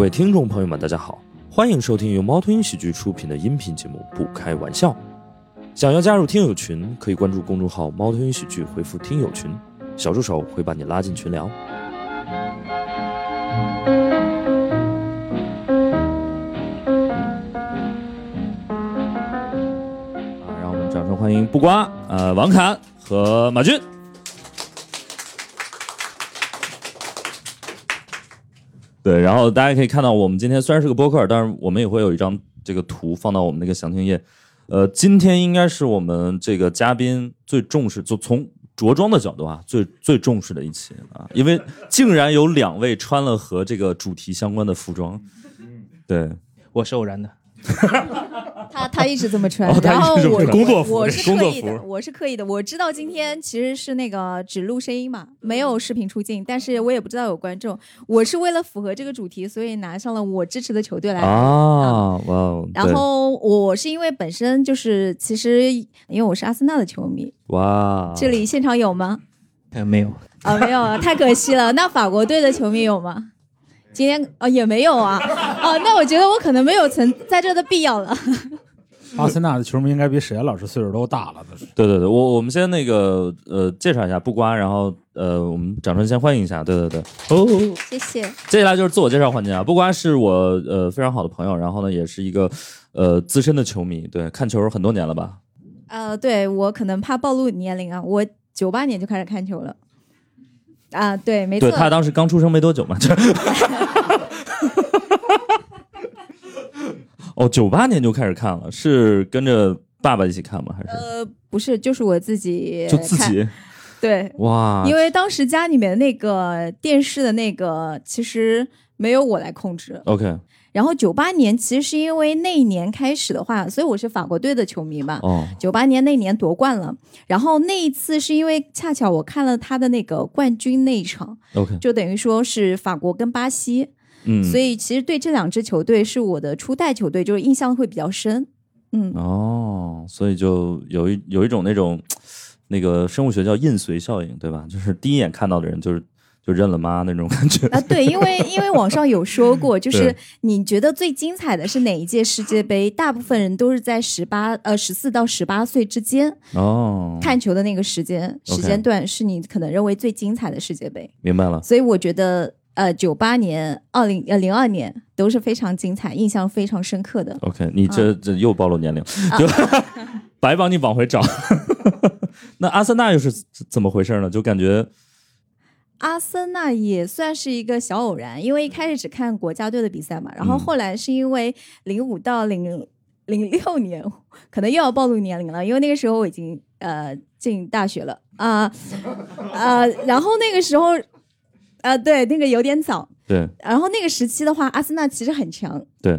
各位听众朋友们，大家好，欢迎收听由猫头鹰喜剧出品的音频节目《不开玩笑》。想要加入听友群，可以关注公众号“猫头鹰喜剧”，回复“听友群”，小助手会把你拉进群聊。啊，让我们掌声欢迎布瓜、呃王侃和马军。对，然后大家可以看到，我们今天虽然是个播客，但是我们也会有一张这个图放到我们那个详情页。呃，今天应该是我们这个嘉宾最重视，就从着装的角度啊，最最重视的一期啊，因为竟然有两位穿了和这个主题相关的服装。对，我是偶然的。他他一直这么穿，哦然后我我是工作刻意的，服我是刻意的。我知道今天其实是那个只录声音嘛，没有视频出镜，但是我也不知道有观众。我是为了符合这个主题，所以拿上了我支持的球队来。啊，哇哦，然后我是因为本身就是，其实因为我是阿森纳的球迷，哇，这里现场有吗？呃，没有，啊，没有啊，太可惜了。那法国队的球迷有吗？今天啊也没有啊，啊，那我觉得我可能没有存在这的必要了。阿森纳的球迷应该比沈岩老师岁数都大了。对对对，我我们先那个呃介绍一下布瓜，然后呃我们掌声先欢迎一下，对对对。哦，谢谢。接下来就是自我介绍环节啊。布瓜是我呃非常好的朋友，然后呢也是一个呃资深的球迷，对，看球很多年了吧？呃，对我可能怕暴露年龄啊，我九八年就开始看球了。啊，对，没错对，他当时刚出生没多久嘛，就 哦，九八年就开始看了，是跟着爸爸一起看吗？还是呃，不是，就是我自己看就自己？对，哇，因为当时家里面那个电视的那个其实没有我来控制。OK 然后九八年其实是因为那一年开始的话，所以我是法国队的球迷嘛。哦九八年那年夺冠了，然后那一次是因为恰巧我看了他的那个冠军那一场，OK，就等于说是法国跟巴西，嗯，所以其实对这两支球队是我的初代球队，就是印象会比较深。嗯，哦，所以就有一有一种那种那个生物学叫印随效应，对吧？就是第一眼看到的人就是就认了妈那种感觉。啊，对，因为因为网上有说过，就是你觉得最精彩的是哪一届世界杯？大部分人都是在十八呃十四到十八岁之间哦，看球的那个时间时间段，是你可能认为最精彩的世界杯。明白了。所以我觉得呃九八年、二零呃零二年都是非常精彩、印象非常深刻的。OK，你这、这又暴露年龄，就、白帮你往回找。那阿森纳又是怎怎么回事呢？就感觉阿森纳也算是一个小偶然，因为一开始只看国家队的比赛嘛，然后嗯后来是因为零五到零零六年，可能又要暴露年龄了，因为那个时候我已经呃进大学了啊啊、然后那个时候啊、对那个有点早，对然后那个时期的话，阿森纳其实很强。对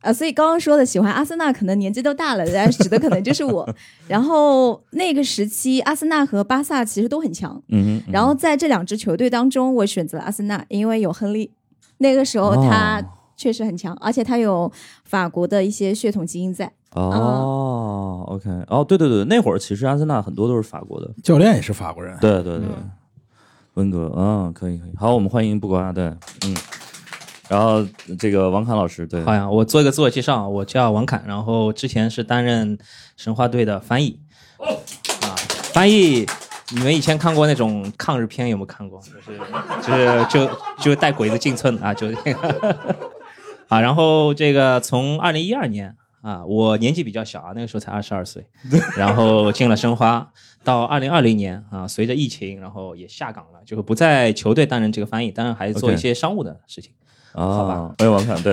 啊，所以刚刚说的喜欢阿森纳，可能年纪都大了，但是指的可能就是我。然后那个时期，阿森纳和巴萨其实都很强，嗯然后在这两支球队当中，我选择了阿森纳，因为有亨利。那个时候他哦确实很强，而且他有法国的一些血统基因在。哦，OK，哦，对对对，那会儿其实阿森纳很多都是法国的，教练也是法国人，对对对，温格，嗯，可以可以，好，我们欢迎布瓜，对，嗯，然后这个王侃老师，对，好呀，我做一个自我介绍，我叫王侃，然后之前是担任神话队的翻译。啊，翻译，你们以前看过那种抗日片有没有看过？就是就是就就带鬼子进村啊，就那个 啊，然后这个从二零一二年啊，我年纪比较小啊，那个时候才二十二岁，然后进了申花，到二零二零年啊，随着疫情，然后也下岗了，就是不在球队担任这个翻译，当然还做一些商务的事情。好啊吧，欢迎王侃，对，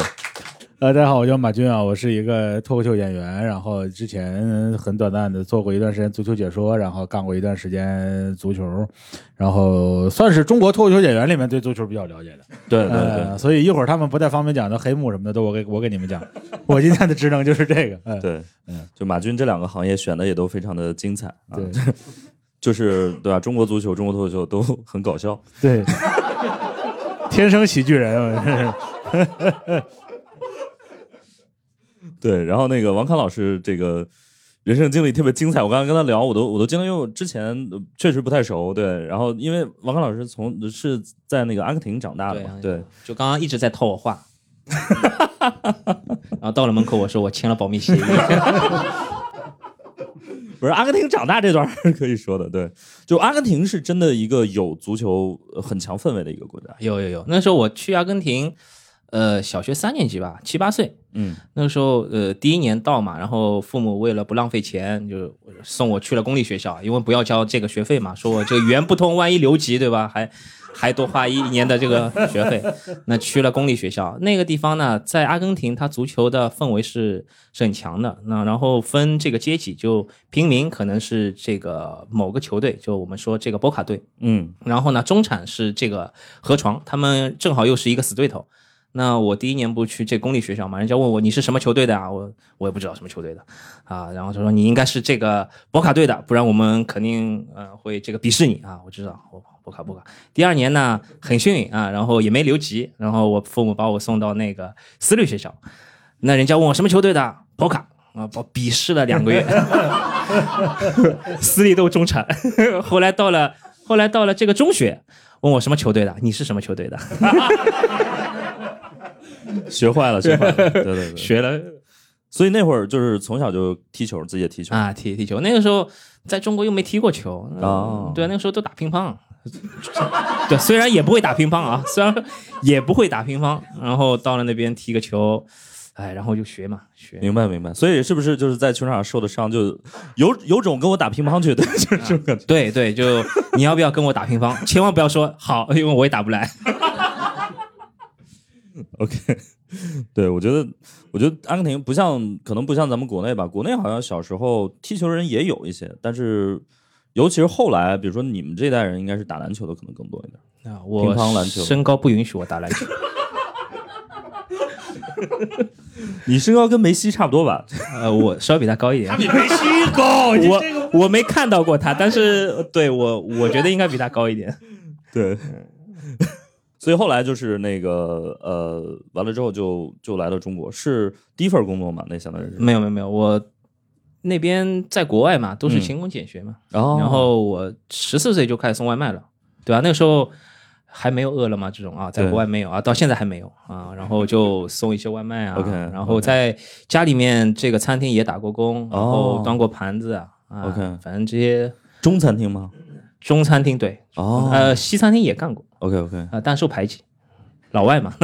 呃，大家好，我叫马军啊，我是一个脱口秀演员，然后之前很短暂的做过一段时间足球解说，然后干过一段时间足球，然后算是中国脱口秀演员里面对足球比较了解的。对对对呃，所以一会儿他们不太方便讲的黑幕什么的，都我给我给你们讲。我今天的职能就是这个。嗯，对，嗯就马军这两个行业选的也都非常的精彩啊，对 就是对吧？中国足球、中国脱口秀都很搞笑，对，天生喜剧人。对，然后那个王康老师这个人生经历特别精彩，我刚刚跟他聊，我都我都惊了，因为我之前呃确实不太熟，对，然后因为王康老师从是在那个阿根廷长大的嘛，对，就刚刚一直在套我话，然后到了门口，我说我签了保密协议。不是阿根廷长大这段是可以说的，对，就阿根廷是真的一个有足球呃很强氛围的一个国家。有有有，那时候我去阿根廷，呃，小学三年级吧，七八岁。嗯，那个时候呃第一年到嘛，然后父母为了不浪费钱，就送我去了公立学校，因为不要交这个学费嘛，说我这个语言不通，万一留级对吧？还还多花一年的这个学费。那去了公立学校，那个地方呢，在阿根廷，它足球的氛围是是很强的。那然后分这个阶级，就平民可能是这个某个球队，就我们说这个波卡队。嗯然后呢，中产是这个河床，他们正好又是一个死对头。那我第一年不去这公立学校嘛，人家问我你是什么球队的啊？我我也不知道什么球队的啊。然后他说你应该是这个博卡队的，不然我们肯定呃会这个鄙视你啊。我知道，我博卡博卡。第二年呢很幸运啊，然后也没留级，然后我父母把我送到那个私立学校。那人家问我什么球队的，博卡啊，我鄙视了两个月。私立都中产，后来到了后来到了这个中学，问我什么球队的，你是什么球队的？学坏了，学坏了，对对对。学了所以那会儿就是从小就踢球，自己也踢球。啊，踢踢球。那个时候在中国又没踢过球，嗯哦对，那个时候都打乒乓。对，虽然也不会打乒乓啊，虽然也不会打乒乓，然后到了那边踢个球，哎，然后就学嘛，学。明白明白，所以是不是就是在球场上受的伤，就有有种跟我打乒乓去，对，就是这种感觉。对对，就你要不要跟我打乒乓？千万不要说好，因为我也打不来。OK，对我觉得，我觉得阿根廷不像，可能不像咱们国内吧，国内好像小时候踢球人也有一些，但是尤其是后来，比如说你们这代人，应该是打篮球的可能更多一点。啊，我乒乓篮球身高不允许我打篮球。你身高跟梅西差不多吧？呃，我稍微比他高一点。比梅西高，我我没看到过他，但是对我我觉得应该比他高一点。对。所以后来就是那个呃，完了之后就就来到中国，是第一份工作嘛？那相当于是。没有没有没有，我那边在国外嘛，都是嗯勤工俭学嘛。哦然后我十四岁就开始送外卖了，对吧、那个时候还没有饿了么这种啊，在国外没有啊，到现在还没有啊。然后就送一些外卖啊 OK，然后在家里面这个餐厅也打过工，然哦后端过盘子啊。啊 OK 反正这些中餐厅吗？中餐厅对，哦，呃，西餐厅也干过 OK OK，啊、但受排挤，老外嘛。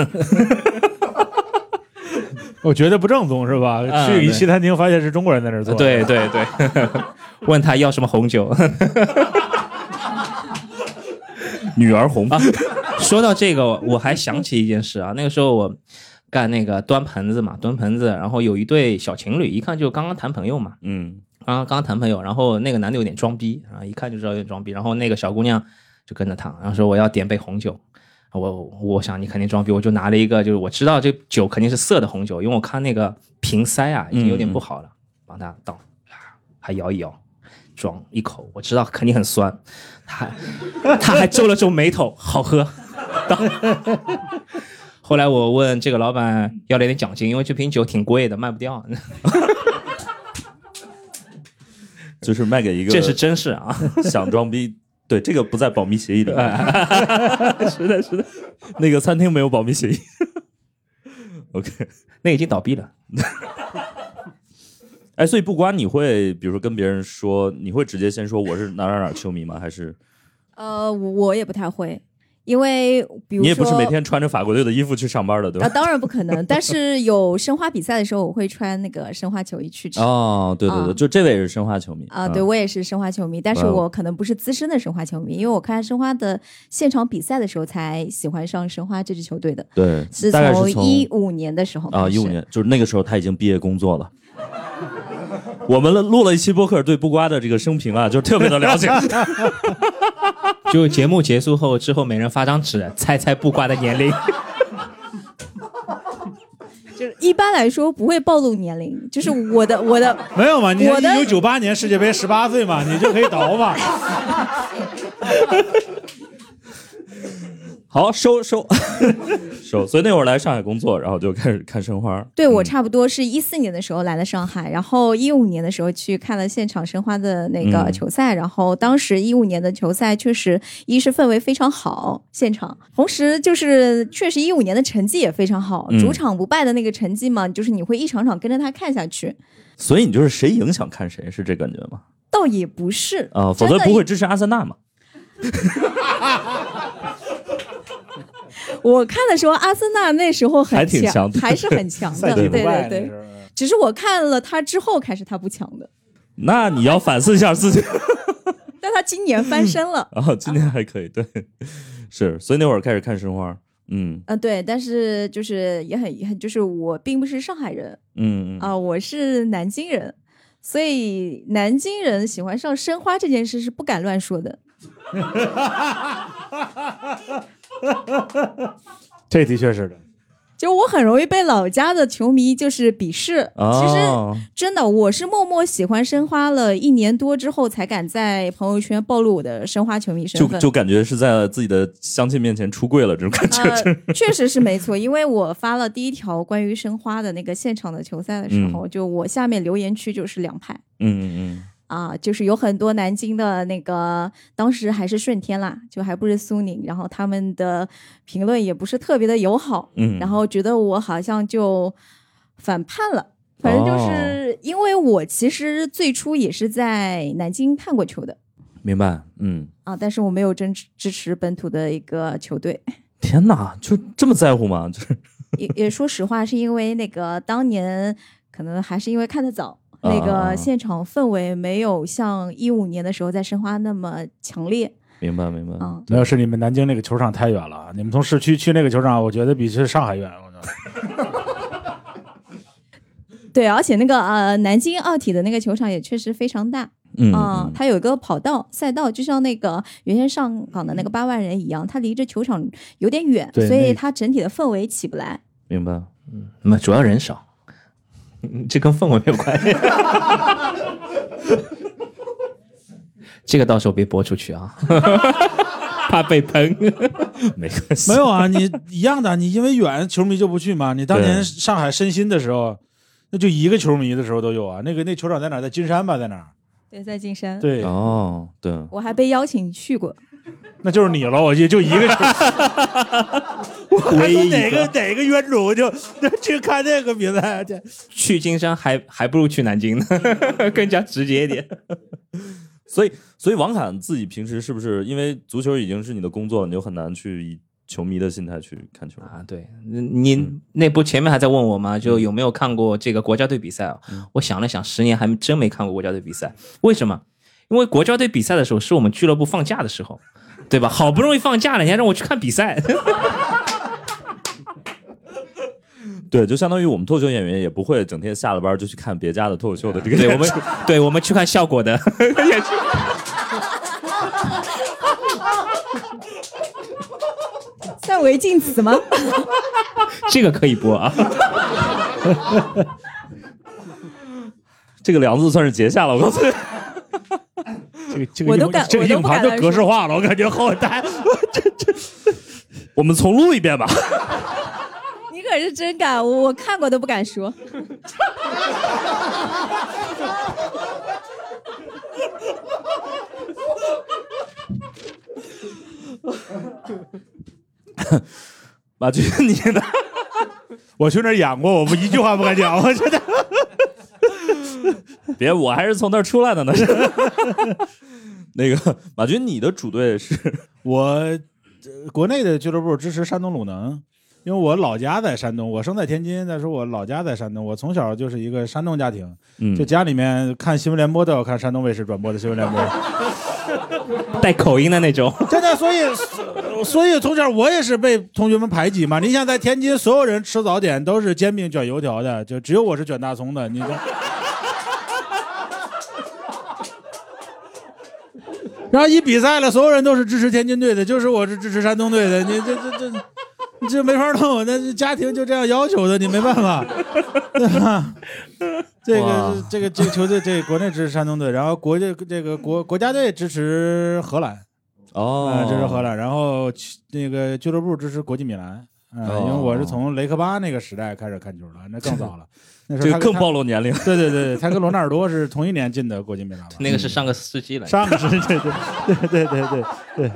我觉得不正宗是吧？啊去一西餐厅发现是中国人在那儿做，对对对，问他要什么红酒。女儿红啊，说到这个，我还想起一件事啊，那个时候我干那个端盆子嘛，端盆子，然后有一对小情侣，一看就刚刚谈朋友嘛，嗯刚刚刚刚谈朋友，然后那个男的有点装逼啊，一看就知道有点装逼，然后那个小姑娘就跟着他，然后说我要点杯红酒。我我想你肯定装逼，我就拿了一个，就是我知道这酒肯定是涩的红酒，因为我看那个瓶塞啊已经有点不好了，帮他倒，还摇一摇，装一口，我知道肯定很酸，他还他还皱了皱眉头，好喝。倒 后来我问这个老板要了点奖金，因为这瓶酒挺贵的，卖不掉。就是卖给一个这是真事啊！想装逼，对这个不在保密协议里面。是的，是的，那个餐厅没有保密协议。OK，那已经倒闭了。哎，所以不光你会，比如说跟别人说，你会直接先说我是哪哪哪球迷吗？还是呃，我也不太会，因为比如说你也不是每天穿着法国队的衣服去上班的，对啊，吧？当然不可能。但是有申花比赛的时候，我会穿那个申花球衣去吃。哦，对对对，啊就这位也是申花球迷啊，对，我也是申花球迷，但是我可能不是资深的申花球迷，因为我看申花的现场比赛的时候才喜欢上申花这支球队的，对，是大概是从一五年的时候啊，一五年，就是那个时候他已经毕业工作了。我们录了一期播客，对布瓜的这个生平啊，就特别的了解。就节目结束后，之后每人发张纸，猜猜布瓜的年龄。就是一般来说不会暴露年龄，就是我的我的 没有嘛？你我的一九九八年世界杯十八岁嘛，你就可以倒嘛。好收收 收，所以那会儿来上海工作，然后就开始看申花。对我嗯差不多是一四年的时候来了上海，然后一五年的时候去看了现场申花的那个嗯球赛，然后当时一五年的球赛确实一是氛围非常好，现场，同时就是确实一五年的成绩也非常好，嗯主场不败的那个成绩嘛，就是你会一场场跟着他看下去，所以你就是谁赢想看谁，是这感觉吗？倒也不是啊、否则不会支持阿森纳嘛。我看的时候，阿森纳那时候很还挺强还是很强的，赛对对对。只是我看了他之后，开始他不强的，那你要反思一下自己。但他今年翻身了。啊，今年还可以，对，是，所以那会儿开始看申花，嗯。嗯、对，但是就是也很遗憾，就是我并不是上海人。嗯嗯。啊、我是南京人，所以南京人喜欢上申花这件事是不敢乱说的。这的确是的。就我很容易被老家的球迷就是鄙视。其实哦，真的，我是默默喜欢申花了一年多之后，才敢在朋友圈暴露我的申花球迷身份。就就感觉是在自己的乡亲面前出柜了，这种感觉。呃，确实是没错，因为我发了第一条关于申花的那个现场的球赛的时候，就我下面留言区就是两派嗯嗯啊，就是有很多南京的那个，当时还是顺天啦，就还不是苏宁，然后他们的评论也不是特别的友好，嗯，然后觉得我好像就反叛了。反正就是因为我其实最初也是在南京看过球的明白，嗯，啊，但是我没有真支持本土的一个球队。天哪，就这么在乎吗？就是也也说实话，是因为那个当年可能还是因为看得早，啊那个现场氛围没有像一五年的时候在申花那么强烈明白明白，啊。没有，是你们南京那个球场太远了。你们从市区去那个球场，我觉得比去上海远。对，而且那个呃南京奥体的那个球场也确实非常大嗯它有一个跑道赛道，就像那个原先上港的那个八万人一样，它离着球场有点远，对所以它整体的氛围起不来。明白，嗯那主要人少，嗯这跟氛围没有关系。这个到时候别播出去啊，怕被喷。没关系，没有啊，你一样的，你因为远，球迷就不去嘛。你当年上海申鑫的时候，那就一个球迷的时候都有啊。那个那球场在哪？在金山吧，在哪？对，在金山，对，哦，对，我还被邀请去过。那就是你了。我记就一个球，唯一一哪个哪个冤种就 去看那个比赛去。去金山还还不如去南京呢，更加直接一点。所以所以王侃自己平时是不是因为足球已经是你的工作了，你就很难去以球迷的心态去看球啊，对你那不前面还在问我吗？就有没有看过这个国家队比赛啊？我想了想，十年还真没看过国家队比赛。为什么？因为国家队比赛的时候是我们俱乐部放假的时候，对吧？好不容易放假了，你还让我去看比赛，对，就相当于我们脱口秀演员也不会整天下了班就去看别家的脱口秀的这个对我们，对我们去看效果的，演出算违禁词吗？这个可以播啊。这个梁子算是结下了，我告诉你。这个这个我都敢这个硬盘都格式化了，我感觉好呆。这这。我们重录一遍吧。你可是真敢，我我看过都不敢说。马军，你呢？我去那儿演过，我不一句话不敢讲，我真的。别，我还是从那儿出来的呢。那个马军，你的主队是 我、国内的俱乐部支持山东鲁能，因为我老家在山东，我生在天津，但是我老家在山东，我从小就是一个山东家庭，嗯就家里面看新闻联播都要看山东卫视转播的新闻联播，带口音的那种，真的，所以所以从小我也是被同学们排挤嘛。你想在天津，所有人吃早点都是煎饼卷油条的，就只有我是卷大葱的，你说。然后一比赛了，所有人都是支持天津队的，就是我是支持山东队的。你这这这，你 这没法弄，那家庭就这样要求的，你没办法，对吧？这哇个这个这个球队，这个国内支持山东队，然后国际这个国国家队支持荷兰，哦嗯，支持荷兰，然后其那个俱乐部支持国际米兰。嗯，哦因为我是从雷克巴那个时代开始看球的，那更早了。那时候更暴露年龄。他对对对，他跟罗纳尔多是同一年进的国际米兰吧？那个是上个世纪了。上个世纪，对对对对对对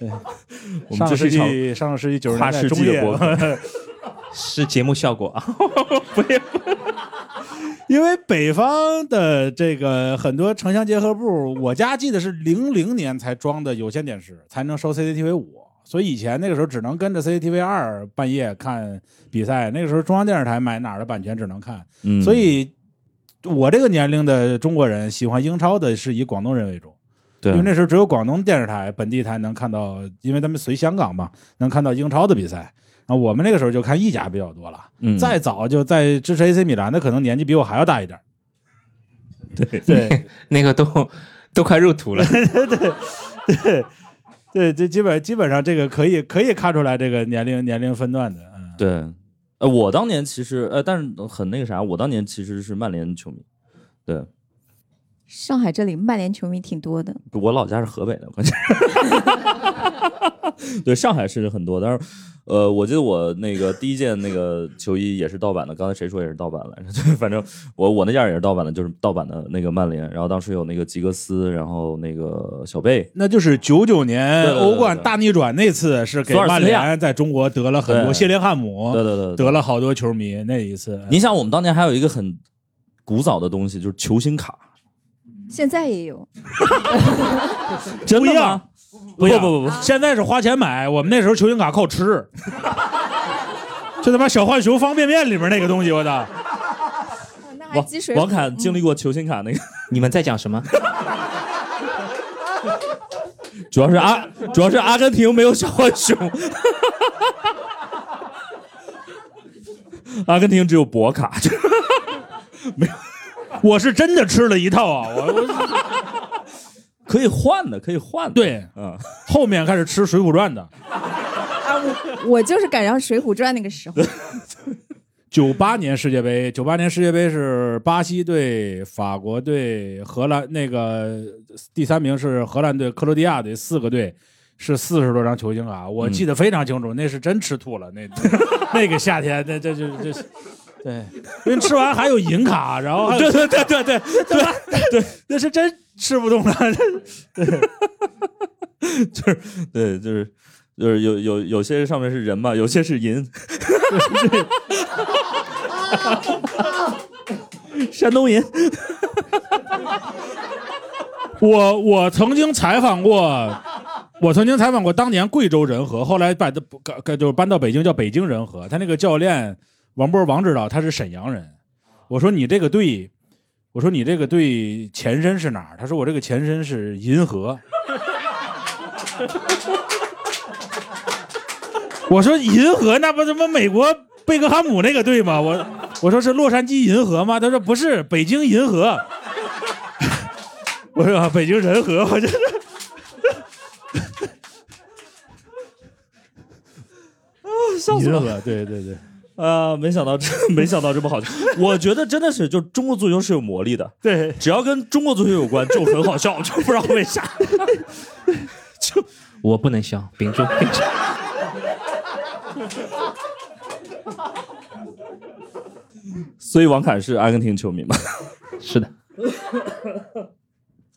对 上个世们这是一场纪上个世纪九十跨世年代中叶纪的播，客。是节目效果 啊，因为北方的这个很多城乡结合部，我家记得是零零年才装的有线电视，才能收 CCTV 五，所以以前那个时候只能跟着 CCTV 二半夜看比赛，那个时候中央电视台买哪儿的版权只能看，嗯，所以我这个年龄的中国人喜欢英超的是以广东人为主。对因为那时候只有广东电视台本地台能看到，因为他们随香港嘛，能看到英超的比赛。啊我们那个时候就看意甲比较多了，嗯再早就在支持 AC 米兰的，可能年纪比我还要大一点。对对那个都都快入土了。对对，这基本基本上这个可以可以看出来这个年龄年龄分段的，嗯，对，呃，我当年其实呃，但是很那个啥，我当年其实是曼联球迷。对上海这里曼联球迷挺多的，我老家是河北的，关键。对，上海是很多，但是，呃，我记得我那个第一件那个球衣也是盗版的，刚才谁说也是盗版来着？对，反正我我那件也是盗版的，就是盗版的那个曼联，然后当时有那个吉格斯，然后那个小贝，那就是九九年对对对欧冠大逆转那次，是给曼联在中国得了很多谢林汉姆对对对，对得了好多球迷那一次。你想，我们当年还有一个很古早的东西，就是球星卡，现在也有。真的吗？不一样？不不不不，现在是花钱买，我们那时候球星卡靠吃，就他妈小浣熊方便面里面那个东西，我操！王王侃经历过球星卡那个，你们在讲什么？主要是阿主要是阿根廷没有小浣熊，阿根廷只有博卡，我是真的吃了一套啊！我我可以换的，可以换的。对嗯，后面开始吃《水浒传》的，啊，我我就是赶上《水浒传》那个时候，九八年世界杯，九八年世界杯是巴西队、法国队、荷兰那个第三名是荷兰队、克罗地亚队，四个队是四十多张球星卡，我记得非常清楚，那是真吃吐了，那 那个夏天，那这就这是。对，因为吃完还有银卡，然后对对对对 对对对，那是真吃不动了。对，就是对就是就是有有有些上面是人嘛，有些是银。山东银，我我曾经采访过，我曾经采访过当年贵州仁和，后来搬的就是搬到北京叫北京仁和，他那个教练王波王指导他是沈阳人，我说你这个队，我说你这个队前身是哪儿？他说我这个前身是银河。我说银河那不他妈美国贝克汉姆那个队吗？我我说是洛杉矶银河吗？他说不是，北京银河。我说啊，北京人和，我这 笑死了！银河，对对对，啊，没想到这 没想到这么好笑。我觉得真的是，就中国足球是有魔力的，对，只要跟中国足球有关就很好笑，就不知道为啥。就我不能笑，屏住，屏住。所以王凯是阿根廷球迷吗是的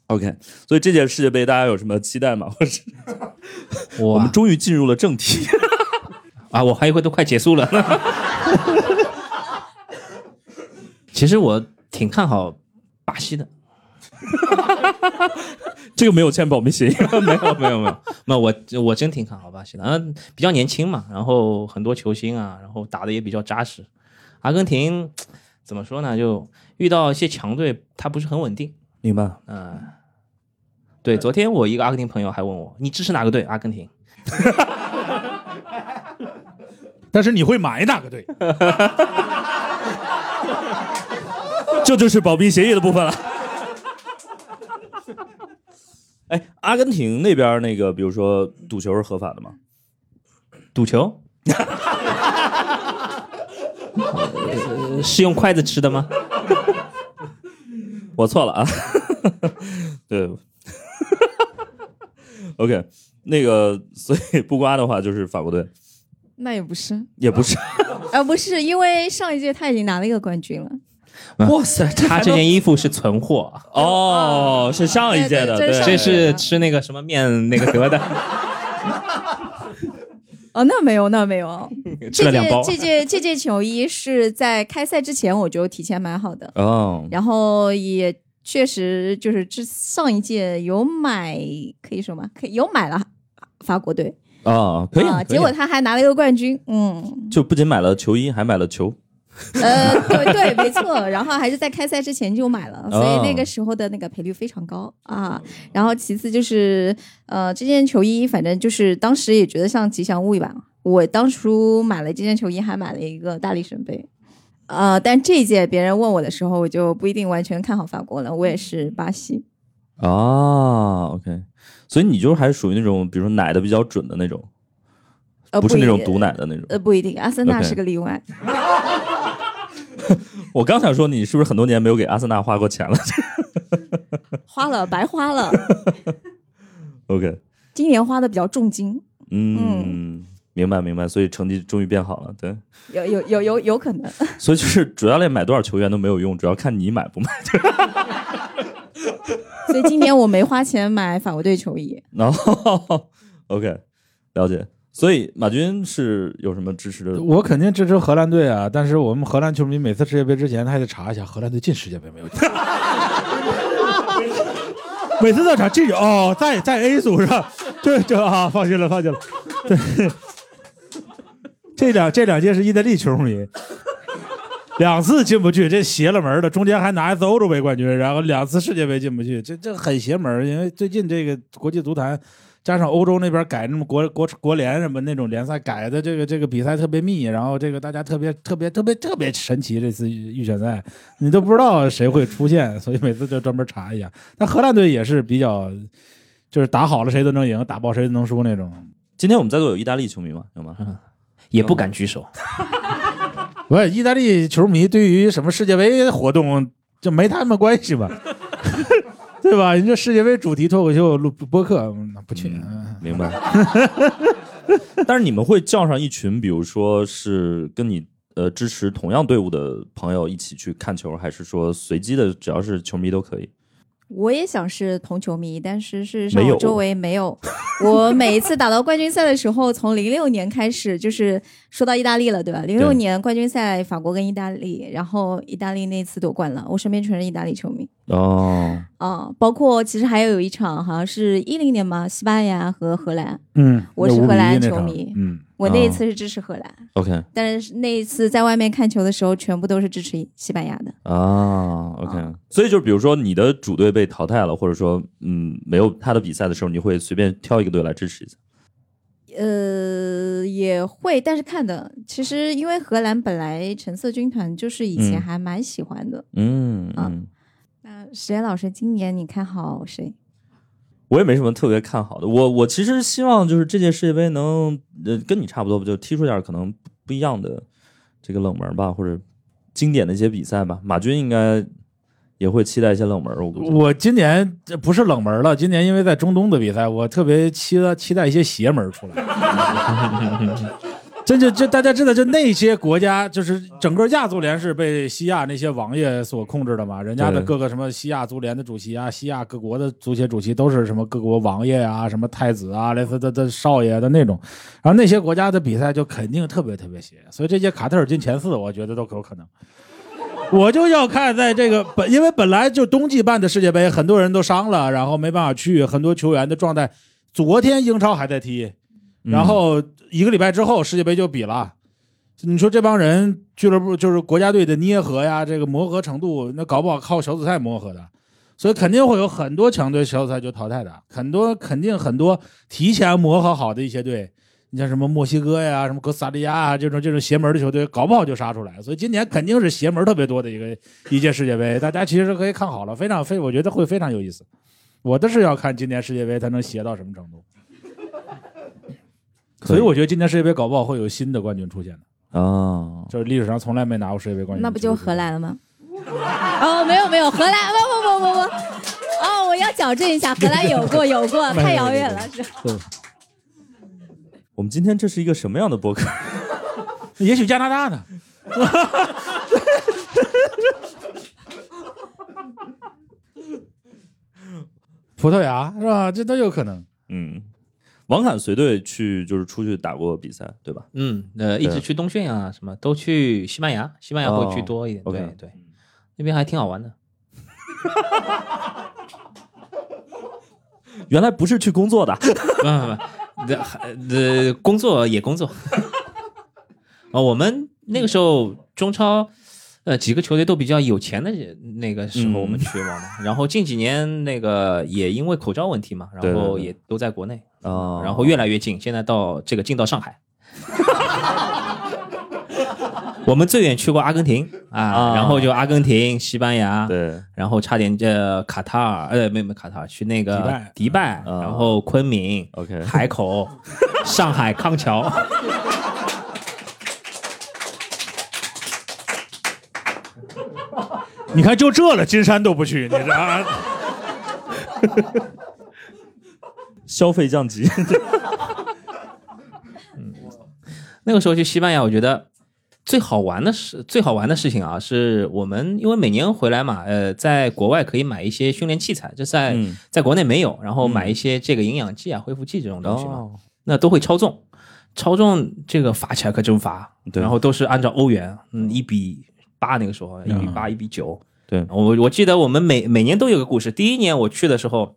，？OK，所以这届世界杯大家有什么期待吗？我是我我们终于进入了正题。啊，我还以为都快结束了。其实我挺看好巴西的，这个没有签保密协议，没有没有 没有，没有我我真挺看好巴西的，嗯，比较年轻嘛，然后很多球星啊，然后打的也比较扎实。阿根廷怎么说呢？就遇到一些强队，他不是很稳定。明白？嗯，对，昨天我一个阿根廷朋友还问我，你支持哪个队？阿根廷。但是你会买哪个队？这就是保密协议的部分了。哎，阿根廷那边那个，比如说赌球是合法的吗？赌球？呃 是用筷子吃的吗？我错了啊，对，OK，那个所以布瓜的话就是法国队，那也不是，也不是。呃，不是，因为上一届他已经拿了一个冠军了。哇塞，他这件衣服是存货，哦，是上一届的，对这是吃那个什么面那个得的，哦，那没有，那没有。吃了两包。这件这件球衣是在开赛之前我就提前买好的，哦，然后也确实就是之上一届有买，可以说吗？可以有买了法国队啊，可以啊，啊，结果他还拿了一个冠军，嗯，就不仅买了球衣，还买了球。呃，对对，没错，然后还是在开赛之前就买了，所以哦那个时候的那个赔率非常高啊。然后其次就是呃，这件球衣反正就是当时也觉得像吉祥物一般，我当初买了这件球衣，还买了一个大力神杯。呃，但这一届别人问我的时候，我就不一定完全看好法国了，我也是巴西。啊，OK，所以你就是还是属于那种，比如说奶的比较准的那种，呃，不是那种毒奶的那种。呃，不一定，阿森纳是个例外。我刚想说，你是不是很多年没有给阿森纳花过钱了 花了，白花了，？OK，今年花的比较重金，嗯，明白明白，所以成绩终于变好了，对，有有有有有可能。所以就是主教练买多少球员都没有用，主要看你买不买。所以今年我没花钱买法国队球衣。然后 OK，了解。所以马军是有什么支持的？我肯定支持荷兰队啊，但是我们荷兰球迷每次世界杯之前，他还得查一下荷兰队进世界杯没有进。每次都查这个哦，在在 A 组是吧？这这啊，放心了，放心了。对，这两这两届是意大利球迷，两次进不去，这邪了门了。中间还拿一次欧洲杯冠军，然后两次世界杯进不去，这这很邪门。因为最近这个国际足坛。加上欧洲那边改那么国国国联什么那种联赛改的这个这个比赛特别密，然后这个大家特别特别特别特别神奇，这次预选赛你都不知道谁会出现，所以每次就专门查一下。但荷兰队也是比较，就是打好了谁都能赢，打爆谁都能输那种。今天我们在座有意大利球迷吗？有吗？也不敢举手。不是意大利球迷对于什么世界杯活动就没他们关系吧？对吧？人家世界杯主题脱口秀录播客那不去。明白。但是你们会叫上一群，比如说是跟你呃支持同样队伍的朋友一起去看球，还是说随机的，只要是球迷都可以？我也想是同球迷，但是事实上我周围没有。我每一次打到冠军赛的时候，从零六年开始，就是说到意大利了，对吧？零六年冠军赛，法国跟意大利，然后意大利那次夺冠了，我身边全是意大利球迷哦，啊、包括其实还有一场，好像是一零年嘛，西班牙和荷兰，嗯，我是那5比荷兰1那场球迷嗯，我那一哦次是支持荷兰，OK 但是那一次在外面看球的时候，全部都是支持西班牙的。啊，OK，所以就是比如说你的主队被淘汰了，或者说嗯没有他的比赛的时候，你会随便挑一个队来支持一下。呃，也会，但是看的，其实因为荷兰本来橙色军团就是以前嗯还蛮喜欢的。嗯啊嗯，那石岩老师，今年你看好谁？我也没什么特别看好的。我我其实希望就是这届世界杯能呃跟你差不多，不就踢出点可能不一样的这个冷门吧，或者经典的一些比赛吧。马军应该也会期待一些冷门，我估计。我今年这不是冷门了，今年因为在中东的比赛，我特别期待期待一些邪门出来。真就就大家知道，就那些国家，就是整个亚足联是被西亚那些王爷所控制的嘛。人家的各个什么西亚足联的主席啊，西亚各国的足协主席都是什么各国王爷啊，什么太子啊，类似的的少爷的那种。然后那些国家的比赛就肯定特别特别邪，所以这些卡特尔进前四，我觉得都有可能。我就要看在这个本，因为本来就冬季办的世界杯，很多人都伤了，然后没办法去，很多球员的状态。昨天英超还在踢，然后一个礼拜之后世界杯就比了。你说这帮人俱乐部就是国家队的捏合呀，这个磨合程度，那搞不好靠小组赛磨合的，所以肯定会有很多强队小组赛就淘汰的，很多肯定很多提前磨合好的一些队，你像什么墨西哥呀、什么哥斯达黎加啊这种这种邪门的球队，搞不好就杀出来。所以今年肯定是邪门特别多的一个一届世界杯，大家其实可以看好了，非常非我觉得会非常有意思。我的是要看今年世界杯它能邪到什么程度，所以我觉得今年世界杯搞不好会有新的冠军出现的，啊，就是历史上从来没拿过世界杯冠军。那不就荷兰了吗？哦，没有没有，荷兰不不不不不，哦，我要矫正一下，荷兰有过，有过，太遥远了，是。我们今天这是一个什么样的博客？也许加拿大呢。葡萄牙是吧？这都有可能。嗯，王侃随队去就是出去打过比赛，对吧？嗯，呃，一直去冬训啊，什么都去西班牙，西班牙会去多一点。哦对对，那边还挺好玩的。原来不是去工作的，不不不，这还呃工作也工作。啊，我们那个时候中超，呃，几个球队都比较有钱的那个时候，我们去玩嘛。然后近几年那个也因为口罩问题嘛，然后也都在国内，啊然后越来越近，现在到这个近到上海。我们最远去过阿根廷啊，啊然后就阿根廷、西班牙，对，然后差点这卡塔尔，呃，没有没有卡塔尔，去那个迪拜迪拜，啊然后昆明、OK 海口、上海康桥，你看，就这了，金山都不去，你这啊 消费降级，那个时候去西班牙，我觉得最好玩的事，最好玩的事情啊，是我们因为每年回来嘛，呃，在国外可以买一些训练器材，这在、嗯。在国内没有，然后买一些这个营养剂啊、恢复剂这种东西嘛，哦，那都会超重，超重这个罚起来可真罚，对。然后都是按照欧元，嗯，一比八那个时候，一比八，一比九，对。我我记得我们每每年都有个故事，第一年我去的时候。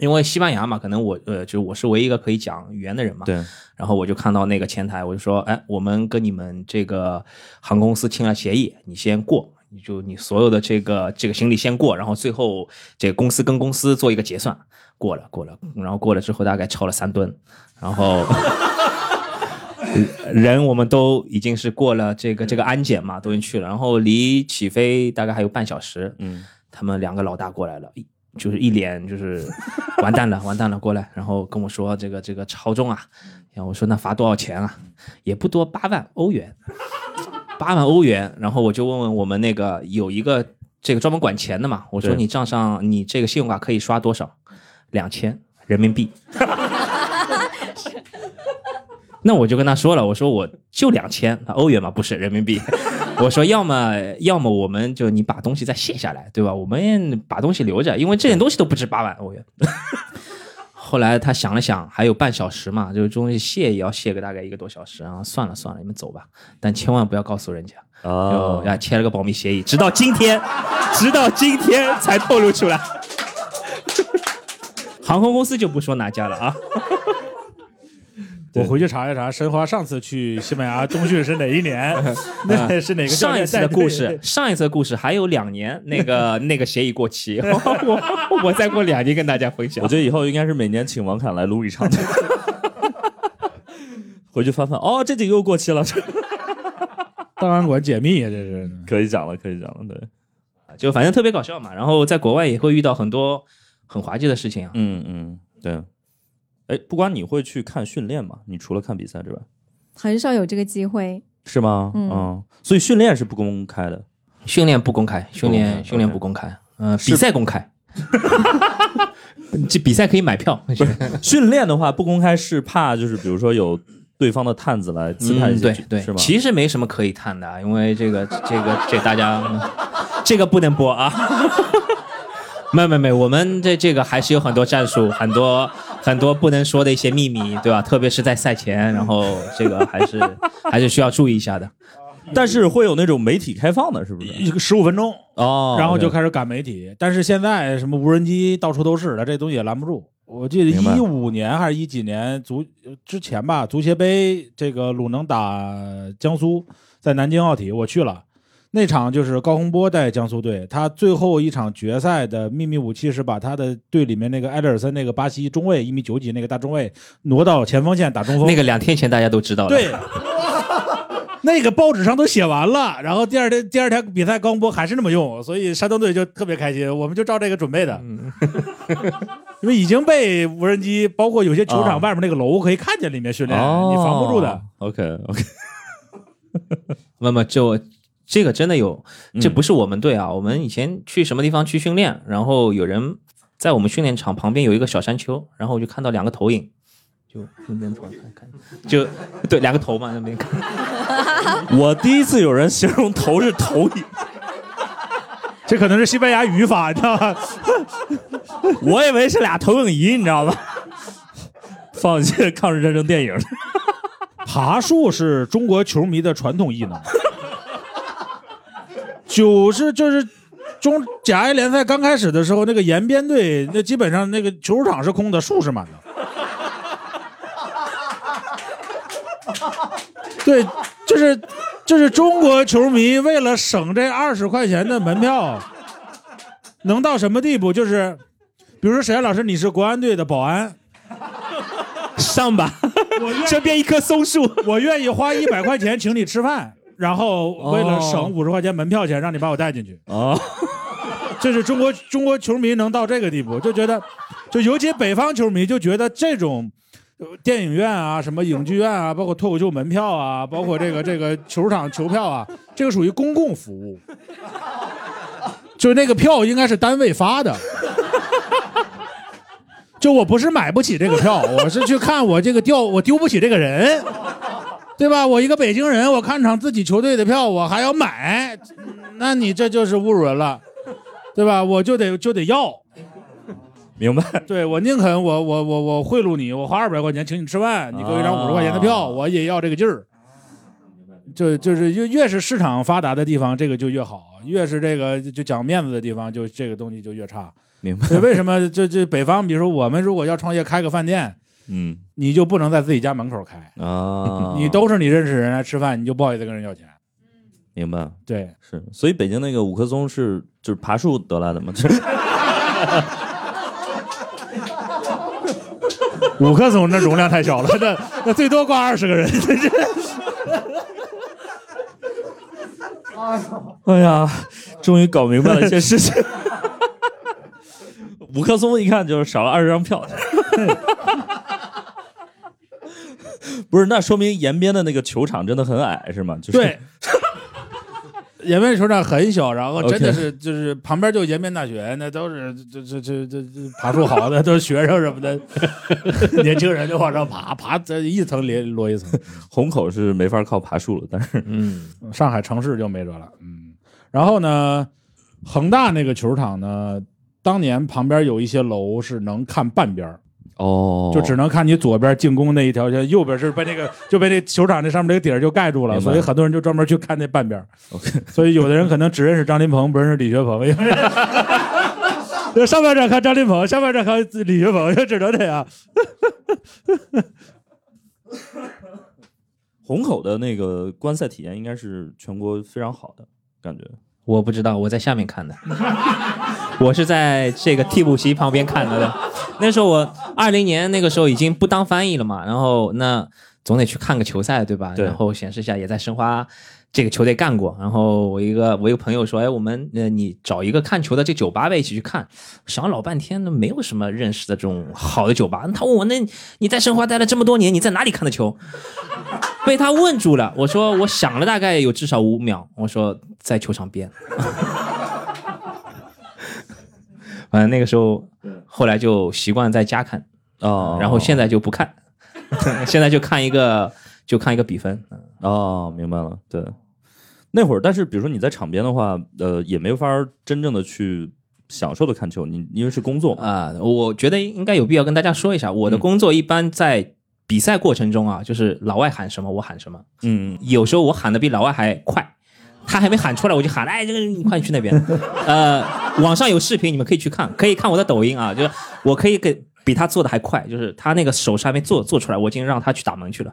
因为西班牙嘛，可能我呃，就是我是唯一一个可以讲语言的人嘛，对，然后我就看到那个前台，我就说，哎，我们跟你们这个航空公司签了协议，你先过，你就你所有的这个这个行李先过，然后最后这个公司跟公司做一个结算，过了过了，然后过了之后大概超了三吨，然后人我们都已经是过了这个这个安检嘛，都已经去了，然后离起飞大概还有半小时，嗯，他们两个老大过来了，就是一脸就是完蛋了，完蛋了，过来，然后跟我说这个这个超重啊，然后我说那罚多少钱啊？也不多，八万欧元，八万欧元。然后我就问问我们那个有一个这个专门管钱的嘛，我说你账上你这个信用卡可以刷多少？两千人民币。那我就跟他说了，我说我就两千欧元嘛，不是人民币。我说要么要么我们就你把东西再卸下来，对吧？我们把东西留着，因为这点东西都不值八万欧元。后来他想了想，还有半小时嘛，就是东西卸也要卸个大概一个多小时，然后算了算了，你们走吧，但千万不要告诉人家。哦签了个保密协议，直到今天，直到今天才透露出来。航空公司就不说哪家了啊。我回去查一查，申花上次去西班牙冬训是哪一年？那是哪个教上一次的故事，上一次的故事还有两年，那个 那个协议过期，我我再过两年跟大家分享我。觉得以后应该是每年请王侃来撸一场，回去翻翻，哦，这几个又过期了，档案馆解密啊，这是。可以讲了，可以讲了，对，就反正特别搞笑嘛。然后在国外也会遇到很多很滑稽的事情啊。嗯嗯，对。哎，不管你会去看训练吗？你除了看比赛之外，很少有这个机会。是吗？嗯所以训练是不公开的。训练不公开，训练训练不公开，呃，比赛公开。这比赛可以买票，训练的话不公开是怕就是比如说有对方的探子来刺探一嗯，些局，对对是，吗？其实没什么可以探的啊，因为这个这个这大家 这个不能播啊。没有没有没有，我们这这个还是有很多战术，很多很多不能说的一些秘密，对吧？特别是在赛前，然后这个还是还是需要注意一下的。但是会有那种媒体开放的，是不是？一个十五分钟，哦，然后就开始赶媒体。但是现在什么无人机到处都是了，这东西也拦不住。我记得一五年还是一几年足之前吧，足协杯这个鲁能打江苏，在南京奥体我去了。那场就是高洪波带江苏队，他最后一场决赛的秘密武器是把他的队里面那个埃德尔森那个巴西中卫一米九几那个大中卫挪到前锋线打中锋。那个两天前大家都知道了，对，那个报纸上都写完了，然后第二天第二天比赛高洪波还是那么用，所以山东队就特别开心，我们就照这个准备的，因为已经被无人机，包括有些球啊场外面那个楼可以看见里面训练，哦，你防不住的。。OK OK，那么就这个真的有，这嗯不是我们队啊，我们以前去什么地方去训练，然后有人在我们训练场旁边有一个小山丘，然后我就看到两个投影，就那边看看，就对两个头嘛那边看，我第一次有人形容头是投影，这可能是西班牙语法，你知道吗？我以为是俩投影仪，你知道吧？放一些抗日战争电影。爬树是中国球迷的传统艺能，九是就是中甲 A 联赛刚开始的时候，那个延边队那基本上那个球场是空的，树是满的。对，就是就是中国球迷为了省这二十块钱的门票，能到什么地步？就是，比如说沈岩老师，你是国安队的保安，上吧，我愿这边一棵松树，我愿意花一百块钱请你吃饭，然后为了哦省五十块钱门票钱，让你把我带进去。啊，这是中国中国球迷能到这个地步，就觉得，就尤其北方球迷就觉得这种。呃电影院啊，什么影剧院啊，包括脱口秀门票啊，包括这个 这个球场球票啊，这个属于公共服务，就那个票应该是单位发的。就我不是买不起这个票，我是去看我这个掉我丢不起这个人，对吧？我一个北京人，我看场自己球队的票，我还要买，那你这就是侮辱人了，对吧？我就得就得要，明白？对我宁肯我我我我贿赂你，我花二百块钱请你吃饭，你给我一张五十块钱的票，啊我也要这个劲儿。就就是越越是市场发达的地方，这个就越好；越是这个就讲面子的地方，就这个东西就越差。明白？为什么就就北方，比如说我们如果要创业开个饭店，嗯你就不能在自己家门口开，啊，你都是你认识人来吃饭，你就不好意思跟人要钱。明白？对，是，所以北京那个五棵松是就是爬树得来的吗？就 是五棵松那容量太小了，那那最多挂二十个人。哎呀，终于搞明白了一些事情。五棵松一看就是少了二十张票。不是，那说明延边的那个球场真的很矮，是吗？就是、对，延边球场很小，然后真的是就是旁边就延边大学，那都是这这这这这爬树好的，都是学生什么的，年轻人就往上爬，爬这一层连摞一层。虹口是没法靠爬树了，但是嗯，上海城市就没辙了，嗯。然后呢，恒大那个球场呢，当年旁边有一些楼是能看半边儿哦就只能看你左边进攻那一条线，右边是被那个就被那球场那上面那个底儿就盖住了，所以很多人就专门去看那半边儿。OK 所以有的人可能只认识张琳芃，不认识李学鹏，因为 就上半场看张琳芃，下半场看李学鹏，就只能这样。虹口的那个观赛体验应该是全国非常好的感觉。我不知道，我在下面看的，我是在这个替补席旁边看的的。那时候我二零年那个时候已经不当翻译了嘛，然后那总得去看个球赛对吧？对然后显示一下也在申花这个球队干过。然后我一个我一个朋友说，哎，我们呃你找一个看球的这酒吧呗，一起去看。想了老半天都，没有什么认识的这种好的酒吧。他问我，那你在申花待了这么多年，你在哪里看的球？被他问住了。我说我想了大概有至少五秒，我说在球场边。反正那个时候，后来就习惯在家看，哦，然后现在就不看，现在就看一个就看一个比分。哦，明白了，对。那会儿，但是比如说你在场边的话，呃，也没法真正的去享受的看球，你因为是工作嘛。啊、我觉得应该有必要跟大家说一下，我的工作一般在比赛过程中啊，就是老外喊什么我喊什么，嗯，有时候我喊的比老外还快，他还没喊出来我就喊了，哎，这个你快去那边。呃，网上有视频，你们可以去看，可以看我的抖音啊，就是我可以给比他做的还快，就是他那个手势还没做做出来，我已经让他去打门去了。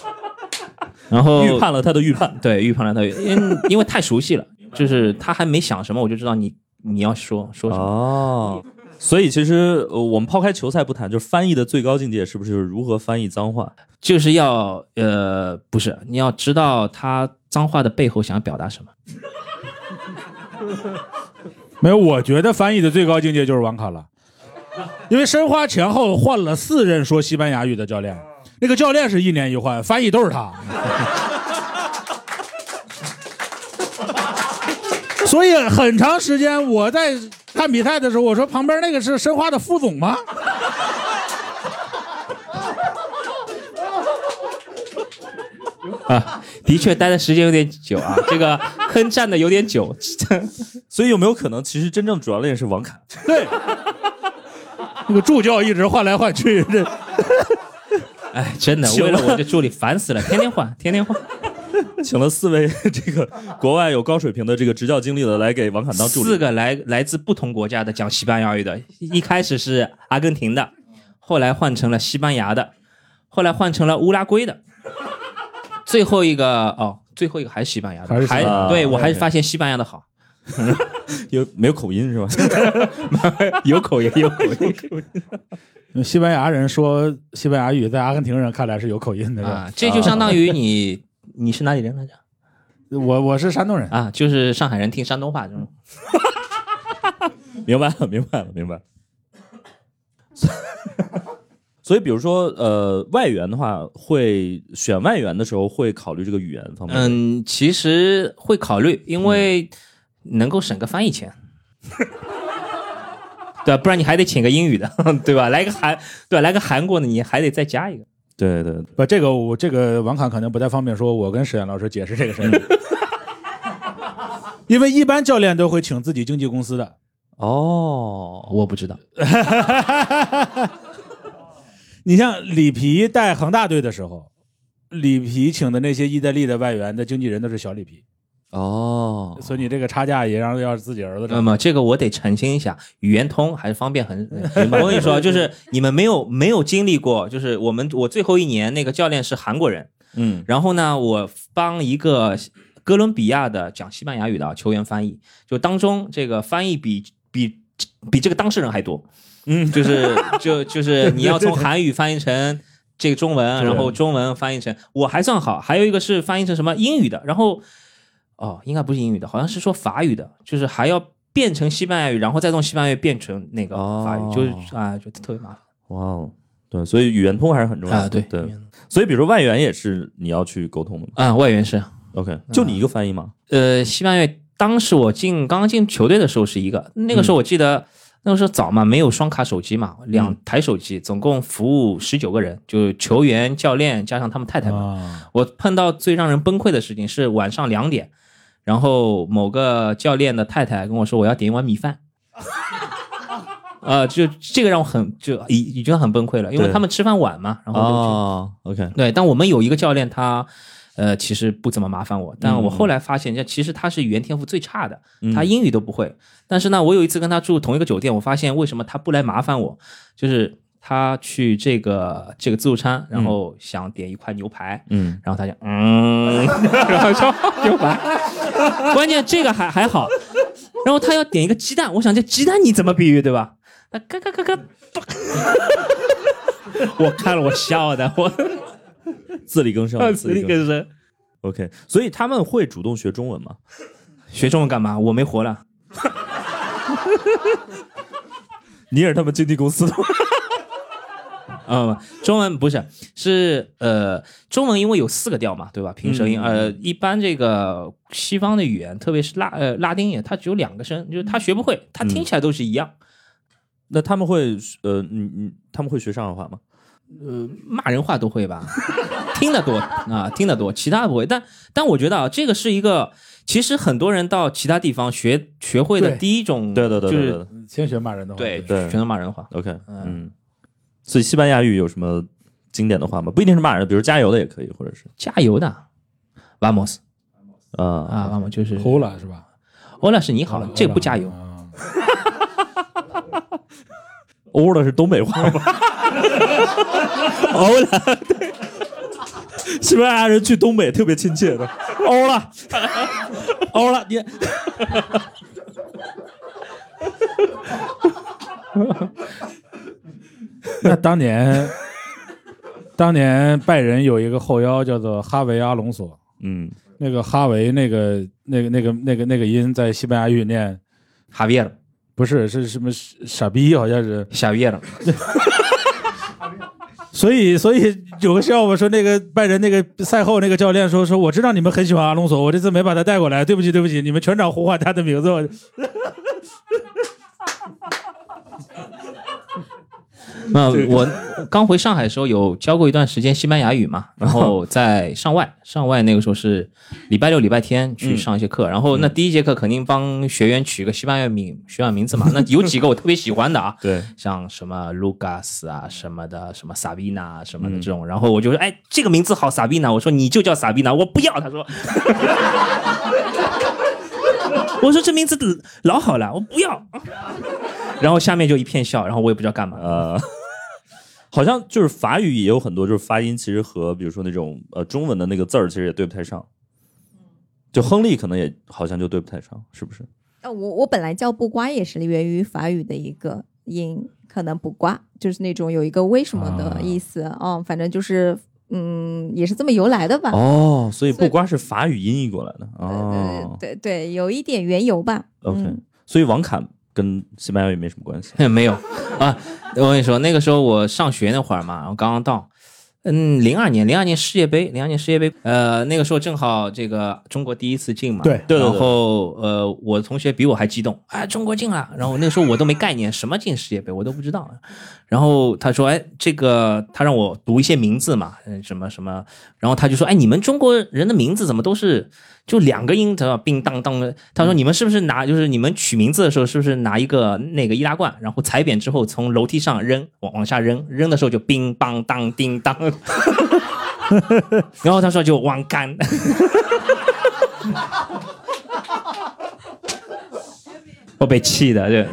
然后预判了他的预判。对预判了他，因因为太熟悉了，就是他还没想什么，我就知道你你要说说什么。哦，所以其实呃，我们抛开球赛不谈，就是翻译的最高境界是不是就是如何翻译脏话？就是要呃，不是，你要知道他脏话的背后想表达什么。没有，我觉得翻译的最高境界就是王卡了，因为申花前后换了四任说西班牙语的教练，那个教练是一年一换，翻译都是他。所以很长时间我在看比赛的时候，我说旁边那个是申花的副总吗？啊，的确待的时间有点久啊，这个坑站的有点久。所以有没有可能，其实真正主教练是王侃？对，那个助教一直换来换去，这 哎，真的，行了为了我这助理烦死了，天天换，天天换。请了四位这个国外有高水平的这个执教经历的来给王侃当助理。四个来来自不同国家的讲西班牙语的，一开始是阿根廷的，后来换成了西班牙的，后来换成了乌拉圭的，最后一个哦，最后一个还是西班牙的，还对我还是发现西班牙的好，有没有口音是吧？有口音，有口音西班牙人说西班牙语，在阿根廷人看来是有口音的。啊，这就相当于你你是哪里人来着？我我是山东人，啊，就是上海人听山东话这种。明白了，明白了，明白了。所以，比如说，呃，外援的话，会选外援的时候会考虑这个语言方面。，嗯，其实会考虑，因为能够省个翻译钱。对，不然你还得请个英语的，对吧？来个韩，对吧？来个韩国的，你还得再加一个。对对，不，这个我这个王侃可能不太方便说，我跟史岩老师解释这个事儿，因为一般教练都会请自己经纪公司的。哦，我不知道，你像里皮带恒大队的时候，里皮请的那些意大利的外援的经纪人都是小里皮，哦，所以你这个差价也让要是自己儿子那。么这个我得澄清一下，语言通还是方便很。我跟你说，就是你们没有没有经历过，就是我们我最后一年那个教练是韩国人，嗯，然后呢，我帮一个哥伦比亚的讲西班牙语的球员翻译，就当中这个翻译比比比这个当事人还多，嗯，就是 就就是你要从韩语翻译成这个中文，然后中文翻译成我还算好，还有一个是翻译成什么英语的，然后哦，应该不是英语的，好像是说法语的，就是还要变成西班牙语，然后再从西班牙语变成那个法语，哦就是啊，就特别麻烦哇哦，对，所以语言通还是很重要的。啊，对对，所以比如说外援也是你要去沟通的嘛。啊，外援是。OK，就你一个翻译吗？呃，西班牙当时我进刚刚进球队的时候是一个，那个时候我记得、那个时候早嘛，没有双卡手机嘛，两台手机，总共服务十九个人，就球员、教练加上他们太太们。啊，我碰到最让人崩溃的事情是晚上两点，然后某个教练的太太跟我说我要点一碗米饭。呃，就这个让我很就已已经很崩溃了，因为他们吃饭晚嘛，然后，OK，对，但我们有一个教练，他呃其实不怎么麻烦我，但嗯我后来发现，这其实他是语言天赋最差的，嗯。他英语都不会。但是呢，我有一次跟他住同一个酒店，我发现为什么他不来麻烦我，就是他去这个这个自助餐，然后想点一块牛排。嗯，然后他就嗯，然后说牛排，关键这个还还好，然后他要点一个鸡蛋，我想这鸡蛋你怎么比喻对吧？他嘎嘎嘎嘎，我看了我笑的，我自力更生，自力更生。OK，所以他们会主动学中文吗？学中文干嘛？我没活了。你也是他们经纪公司的吗？嗯，中文不是，是呃，中文因为有四个调嘛，对吧？平舌音，嗯呃，一般这个西方的语言，特别是拉呃拉丁语，它只有两个声，就是他学不会，他听起来都是一样。那他们会呃，你你他们会学上海话吗？呃骂人话都会吧，听得多啊，听得多，其他的不会。但但我觉得啊，这个是一个，其实很多人到其他地方学学会的第一种，对对对就是先学骂人的话，对对全都骂人话。，OK，嗯嗯。所以西班牙语有什么经典的话吗？不一定是骂人，比如加油的也可以，或者是。加油的，vamos。啊。啊，vamos 就是。齁了是吧？，hola 是你好了，这个不加油。啊。欧了是东北话吗？欧了，对，西班牙人去东北特别亲切的，欧了，欧了，你 那当年，当年拜仁有一个后腰叫做哈维阿隆索，嗯，那个哈维那个那个那个那个那个音在西班牙语念哈维尔，不是是什么傻逼，好像是。下月了，所以所以有个笑话说，那个拜仁那个赛后那个教练说说，我知道你们很喜欢阿隆索，我这次没把他带过来，对不起对不起，你们全场呼唤他的名字。那我刚回上海的时候有教过一段时间西班牙语嘛，然后在上外，上外那个时候是礼拜六、礼拜天去上一些课，然后那第一节课肯定帮学员取个西班牙名学员名字嘛，那有几个我特别喜欢的啊，对，像什么 Lucas 啊什么的，什么 Sabina 什么的这种，然后我就说，哎，这个名字好，Sabina，我说你就叫 Sabina，我不要，他说。我说这名字老好了，我不要。然后下面就一片笑，然后我也不知道干嘛。呃，好像就是法语也有很多，就是发音其实和比如说那种呃中文的那个字儿其实也对不太上。就亨利可能也好像就对不太上，是不是？啊，我我本来叫不瓜也是源于法语的一个音，可能不瓜就是那种有一个为什么的意思哦，反正就是嗯，也是这么由来的吧。哦，所以不光是法语音译过来的对哦。对对，有一点缘由吧。OK，嗯所以王侃跟西班牙语没什么关系。没有啊，我跟你说，那个时候我上学那会儿嘛，我刚刚到，嗯，零二年，零二年世界杯，零二年世界杯，呃，那个时候正好这个中国第一次进嘛，对对对对。然后呃，我同学比我还激动，哎，中国进了，然后那个时候我都没概念，什么进世界杯我都不知道，然后他说，哎，这个他让我读一些名字嘛，嗯，什么什么，然后他就说，哎，你们中国人的名字怎么都是就两个音，知道叮当当的？他说你们是不是拿就是你们取名字的时候是不是拿一个那个易拉罐，然后踩扁之后从楼梯上扔往往下扔，扔的时候就乒乓当叮当，然后他说就忘干。我被气的，对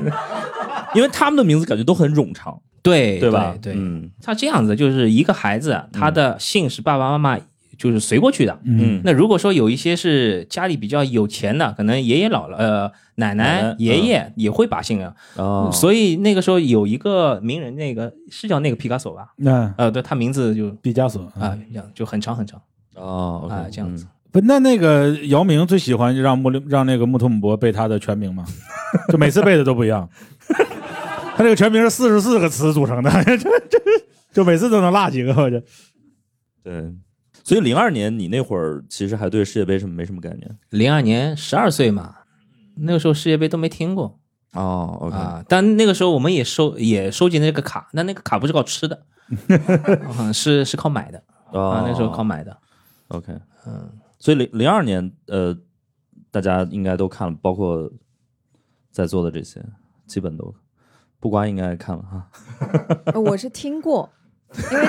因为他们的名字感觉都很冗长，对对吧？对，嗯他这样子就是一个孩子，他的姓是爸爸妈妈就是随过去的。嗯那如果说有一些是家里比较有钱的，可能爷爷姥姥、呃奶奶爷爷也会把姓啊。哦，所以那个时候有一个名人，那个是叫那个皮卡索吧？那呃，对他名字就毕加索啊，这样就很长很长哦啊，这样子。不，那那个姚明最喜欢让穆让那个穆图姆博背他的全名吗？就每次背的都不一样。他这个全名是四十四个词组成的，这这就每次都能落几个，我觉得。对。所以零二年你那会儿其实还对世界杯什么没什么概念零二年十二岁嘛，那个时候世界杯都没听过哦，OK，啊。但那个时候我们也收也收集那个卡，但那个卡不是靠吃的，啊是是靠买的哦啊，那时候靠买的。OK，嗯，所以零零二年呃，大家应该都看了，包括在座的这些，基本都不瓜应该看了哈。呃 我是听过，因为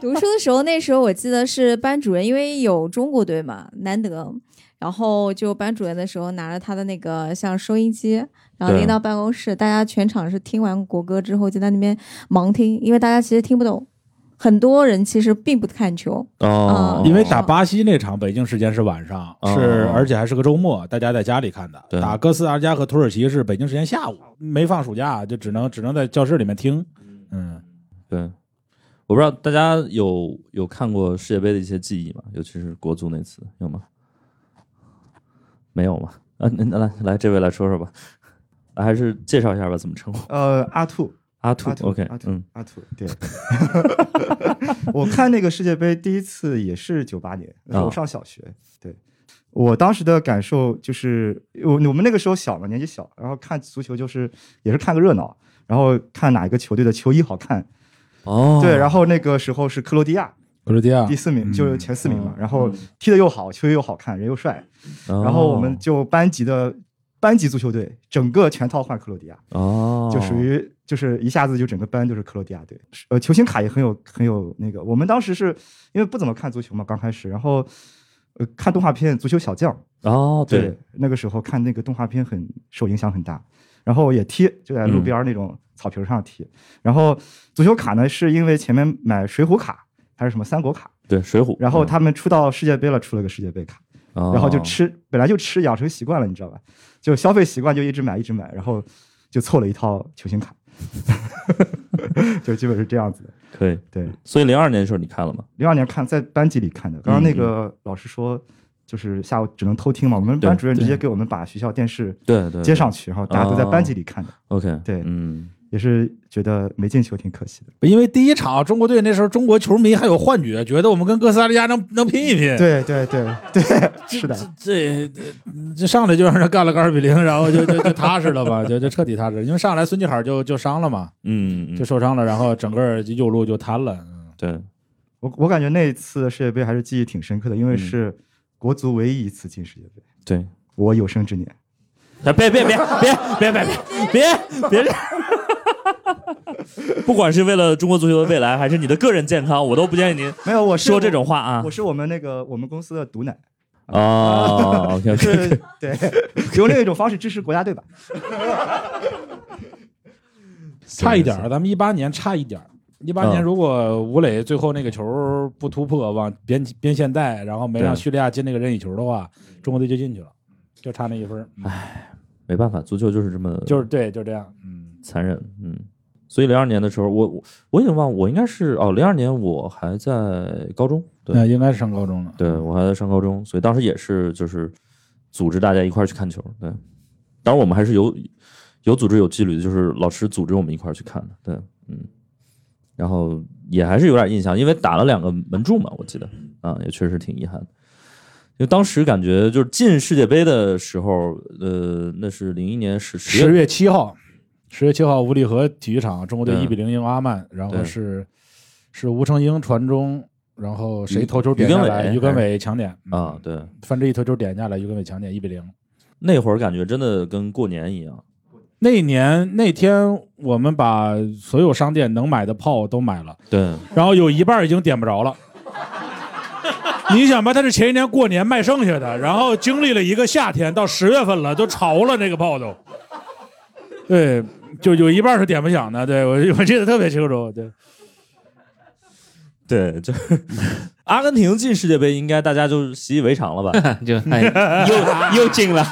读读书的时候，那时候我记得是班主任，因为有中国队嘛，难得，然后就班主任的时候拿着他的那个像收音机，然后拎到办公室，大家全场是听完国歌之后就在那边盲听，因为大家其实听不懂，很多人其实并不看球，哦，嗯因为打巴西那场北京时间是晚上，哦是而且还是个周末，大家在家里看的。对打哥斯达黎加和土耳其是北京时间下午，没放暑假，就只能只能在教室里面听。嗯，对，我不知道大家有有看过世界杯的一些记忆吗？尤其是国足那次，有吗？没有吗？啊，那那来来，这位来说说吧，来还是介绍一下吧，怎么称呼？呃，阿兔，阿兔，OK，阿兔，嗯，阿兔，对。我看那个世界杯第一次也是九八年，我上小学。对，我当时的感受就是，我我们那个时候小嘛，年纪小，然后看足球就是也是看个热闹，然后看哪一个球队的球衣好看。哦，对，然后那个时候是克罗地亚。克罗地亚。第四名，嗯。就是前四名嘛，然后踢得又好，球又好看，人又帅，然后我们就班级的班级足球队整个全套换克罗地亚。哦，就属于就是一下子就整个班就是克罗地亚队，呃，球星卡也很有很有那个。我们当时是因为不怎么看足球嘛，刚开始，然后呃看动画片《足球小将》，哦，对，那个时候看那个动画片很受影响很大，然后也踢，就在路边那种草坪上踢。然后足球卡呢，是因为前面买水浒卡还是什么三国卡，对，水浒，然后他们出到世界杯了，出了个世界杯卡。嗯，然后就哦吃，本来就吃，养成习惯了，你知道吧？就消费习惯就一直买一直买，然后就凑了一套球星卡，就基本是这样子的。可以。对，所以零二年的时候你看了吗？零二年看在班级里看的，刚刚那个老师说。就是下午只能偷听嘛，我们班主任直接给我们把学校电视对对，接上去，然后大家都在班级里看的。OK，对嗯，也是觉得没进球挺可惜的。因为第一场中国队那时候中国球迷还有幻觉，觉得我们跟哥斯达黎加能能拼一拼。对对对对，是的，这这这上来就让人干了个二比零，然后就就就踏实了吧，就就彻底踏实。因为上来孙继海就就伤了嘛，嗯，就受伤了，然后整个右路就瘫了。对，我我感觉那一次世界杯还是记忆挺深刻的，因为嗯是国足唯一一次进世界杯，对，我有生之年。别别别别别别别别别别！不管是为了中国足球的未来，还是你的个人健康，我都不建议您没有，我说这种话啊我。是我们那个我们公司的毒奶，哦，OK OK，对，用另一种方式支持国家队吧。差一点儿，咱们一八年差一点儿。一八年嗯如果吴磊最后那个球不突破往边边线带，然后没让叙利亚进那个任意球的话，中国队就进去了，就差那一分儿。嗯没办法，足球就是这么就是对，就这样。嗯，残忍，嗯。所以零二年的时候，我我我已经忘，我应该是哦，零二年我还在高中，对那应该是上高中了。对，我还在上高中，所以当时也是就是组织大家一块儿去看球，对。当然我们还是有有组织有纪律的，就是老师组织我们一块儿去看的，对，嗯。然后也还是有点印象，因为打了两个门柱嘛，我记得啊，也确实挺遗憾的。因为当时感觉就是进世界杯的时候，呃，那是零一年十十十月七号，十月七号五里河体育场，中国队对一比零赢阿曼，然后是是吴成英传中，然后谁于头球点于根下来，伟于根伟抢点啊，，对，范志毅头球点下来，于根伟抢点一比零。那会儿感觉真的跟过年一样。那一年那天，我们把所有商店能买的炮都买了，对，然后有一半已经点不着了。你想吧，他是前一年过年卖剩下的，然后经历了一个夏天，到十月份了，都潮了那个炮都。对，就有一半是点不响的。对我 我记得特别清楚。对，对，就 阿根廷进世界杯，应该大家就习以为常了吧？就哎又又进了，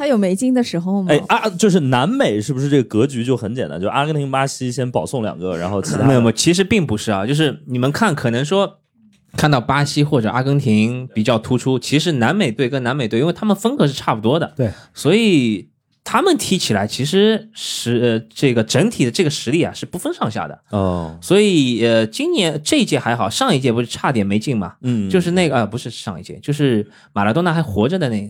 他有没进的时候吗？哎啊，就是南美是不是这个格局就很简单？就阿根廷、巴西先保送两个，然后其他没有没有，其实并不是啊，就是你们看，可能说看到巴西或者阿根廷比较突出，其实南美队跟南美队，因为他们风格是差不多的，对，所以他们踢起来其实是、呃、这个整体的这个实力啊是不分上下的。哦，所以呃，今年这一届还好，上一届不是差点没进嘛？嗯，就是那个啊、不是上一届，就是马拉多纳还活着的那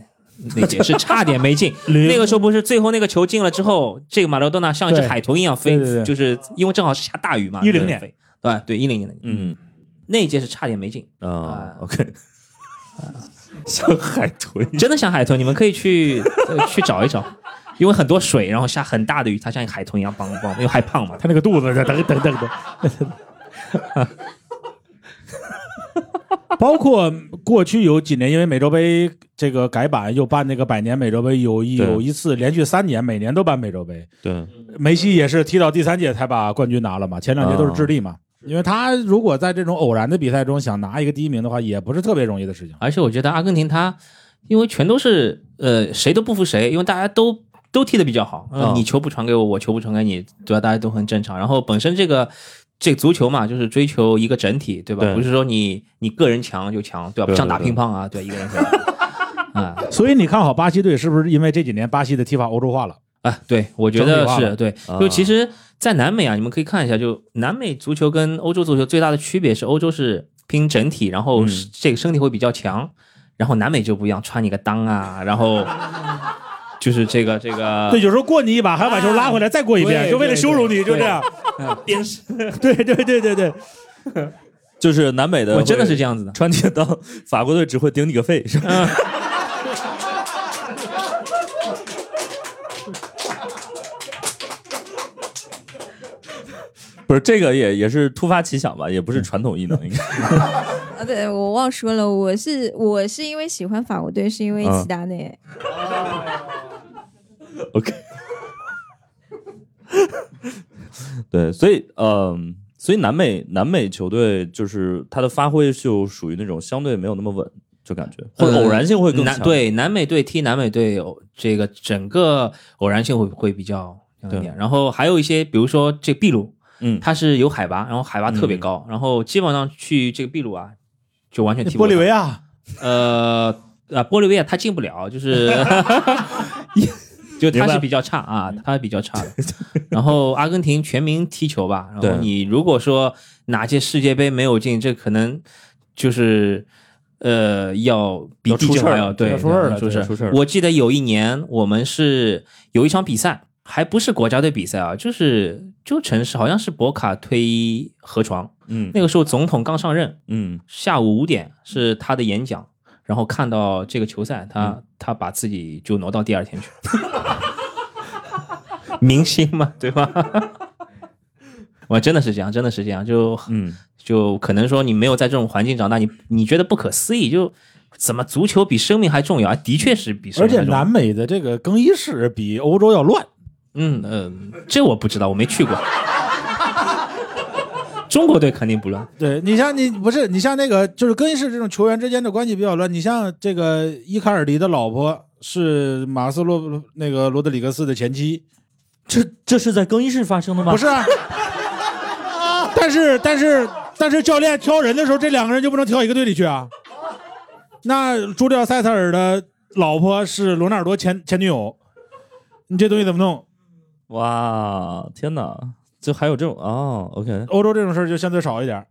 那届是差点没进。那个时候不是最后那个球进了之后，这个马拉多纳像一只海豚一样飞，对对对就是因为正好是下大雨嘛。一零年飞，对对，一零年的，嗯那一届是差点没进，啊，OK，像海豚，真的像海豚，你们可以去、呃去找一找，因为很多水，然后下很大的雨，它像海豚一样蹦蹦，因为害胖嘛。它那个肚子在噔噔噔噔。包括过去有几年，因为美洲杯这个改版又办那个百年美洲杯，有一有一次连续三年，每年都办美洲杯。对，梅西也是踢到第三届才把冠军拿了嘛，前两届都是智利嘛。因为他如果在这种偶然的比赛中想拿一个第一名的话，也不是特别容易的事情。而且我觉得阿根廷他，因为全都是呃谁都不服谁，因为大家都都踢得比较好，呃哦你球不传给我，我球不传给你，对吧？大家都很正常。然后本身这个这个足球嘛，就是追求一个整体，对吧？对不是说你你个人强就强，对吧？像打乒乓啊，对，一个人强 啊所以你看好巴西队是不是因为这几年巴西的踢法欧洲化了？啊，对，我觉得是对。啊就其实，在南美啊，你们可以看一下，就南美足球跟欧洲足球最大的区别是，欧洲是拼整体，然后这个身体会比较强，然后南美就不一样，穿你个裆啊，然后就是这个这个，对，有时候过你一把，还要把球拉回来，再过一遍，就为了羞辱你，就这样。鞭尸，对对对对对，就是南美的，我真的是这样子的。穿铁刀，法国队只会顶你个肺，是吧？不是这个也也是突发奇想吧，也不是传统异能，应该啊，对我忘说了，我是我是因为喜欢法国队，是因为嗯齐达内。OK。对，所以嗯、所以南美南美球队就是他的发挥就属于那种相对没有那么稳，就感觉或者偶然性会更强。南对南美队踢南美队，有这个整个偶然性会会比较强一点。然后还有一些，比如说这秘鲁，嗯它是有海拔，然后海拔特别高，然后基本上去这个秘鲁啊，就完全踢不玻利维亚，亚呃啊，玻利维亚他进不了，就是 就他是比较差啊，他是比较差的。然后阿根廷全民踢球吧，然后你如果说哪届世界杯没有进，这可能就是呃要比出事儿了对要出事儿了出事对出事儿。了我记得有一年我们是有一场比赛，还不是国家队比赛啊，就是就城市好像是博卡推河床，嗯。那个时候总统刚上任，嗯，下午五点是他的演讲，然后看到这个球赛，他、嗯他把自己就挪到第二天去。明星嘛，对吧？我真的是这样，真的是这样，就嗯，就可能说你没有在这种环境长大，你你觉得不可思议，就怎么足球比生命还重要？啊的确是比生而且命还重要。南美的这个更衣室比欧洲要乱。嗯呃，这我不知道，我没去过。中国队肯定不乱，对你像你不是你像那个就是更衣室这种球员之间的关系比较乱。你像这个伊卡尔迪的老婆是马斯洛那个罗德里格斯的前妻，这这是在更衣室发生的吗？不是啊？但是但是但是教练挑人的时候，这两个人就不能挑一个队里去啊？那朱利奥塞特尔的老婆是罗纳尔多前前女友，你这东西怎么弄？哇，天哪，就还有这种哦，OK，欧洲这种事儿就相对少一点。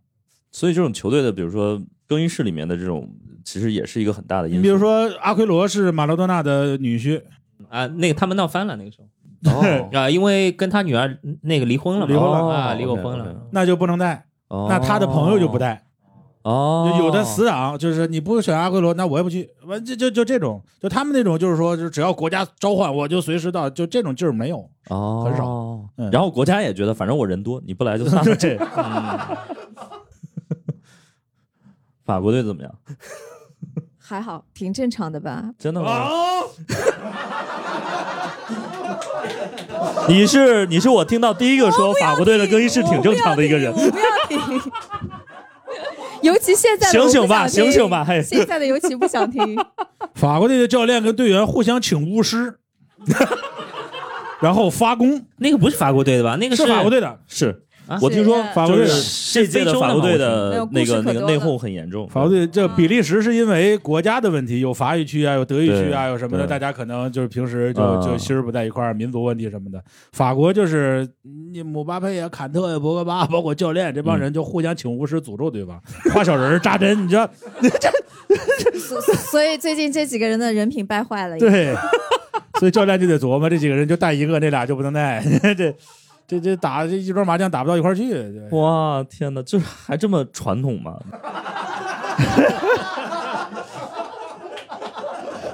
所以这种球队的，比如说更衣室里面的这种，其实也是一个很大的因素。你比如说阿奎罗是马拉多纳的女婿，啊，那个他们闹翻了那个时候哦，啊，因为跟他女儿那个离婚了嘛，离婚了啊，哦离过婚了。那就不能带。哦那他的朋友就不带。哦，有的死党就是你不选阿圭罗，那我也不去。完就就就这种，就他们那种就是说，就只要国家召唤，我就随时到，就这种劲儿没有。哦，很少嗯然后国家也觉得，反正我人多，你不来就算了。对，法国队怎么样？还好，挺正常的吧？真的吗？哦，你是你是我听到第一个说法国队的更衣室挺正常的一个人我。不要听。尤其现在的醒醒吧醒醒吧嘿 现在的尤其不想听。法国队的教练跟队员互相请巫师，然后发功，那个不是法国队的吧？那个是法国队的。是啊我听说法国队这届的法国队的那个那个内讧很严重。法国队这比利时是因为国家的问题，有法语区啊，有德语区啊，有什么的，大家可能就是平时就嗯就心儿不在一块儿，民族问题什么的。法国就是你姆巴佩呀、坎特呀、博格巴，包括教练这帮人就互相请巫师诅咒对方，画小人扎针，你知道？所所以最近这几个人的人品败坏了。对，所以教练就得琢磨，这几个人就带一个，那俩就不能带，这这这打这一桌麻将打不到一块儿去。对哇，天哪，这还这么传统吗？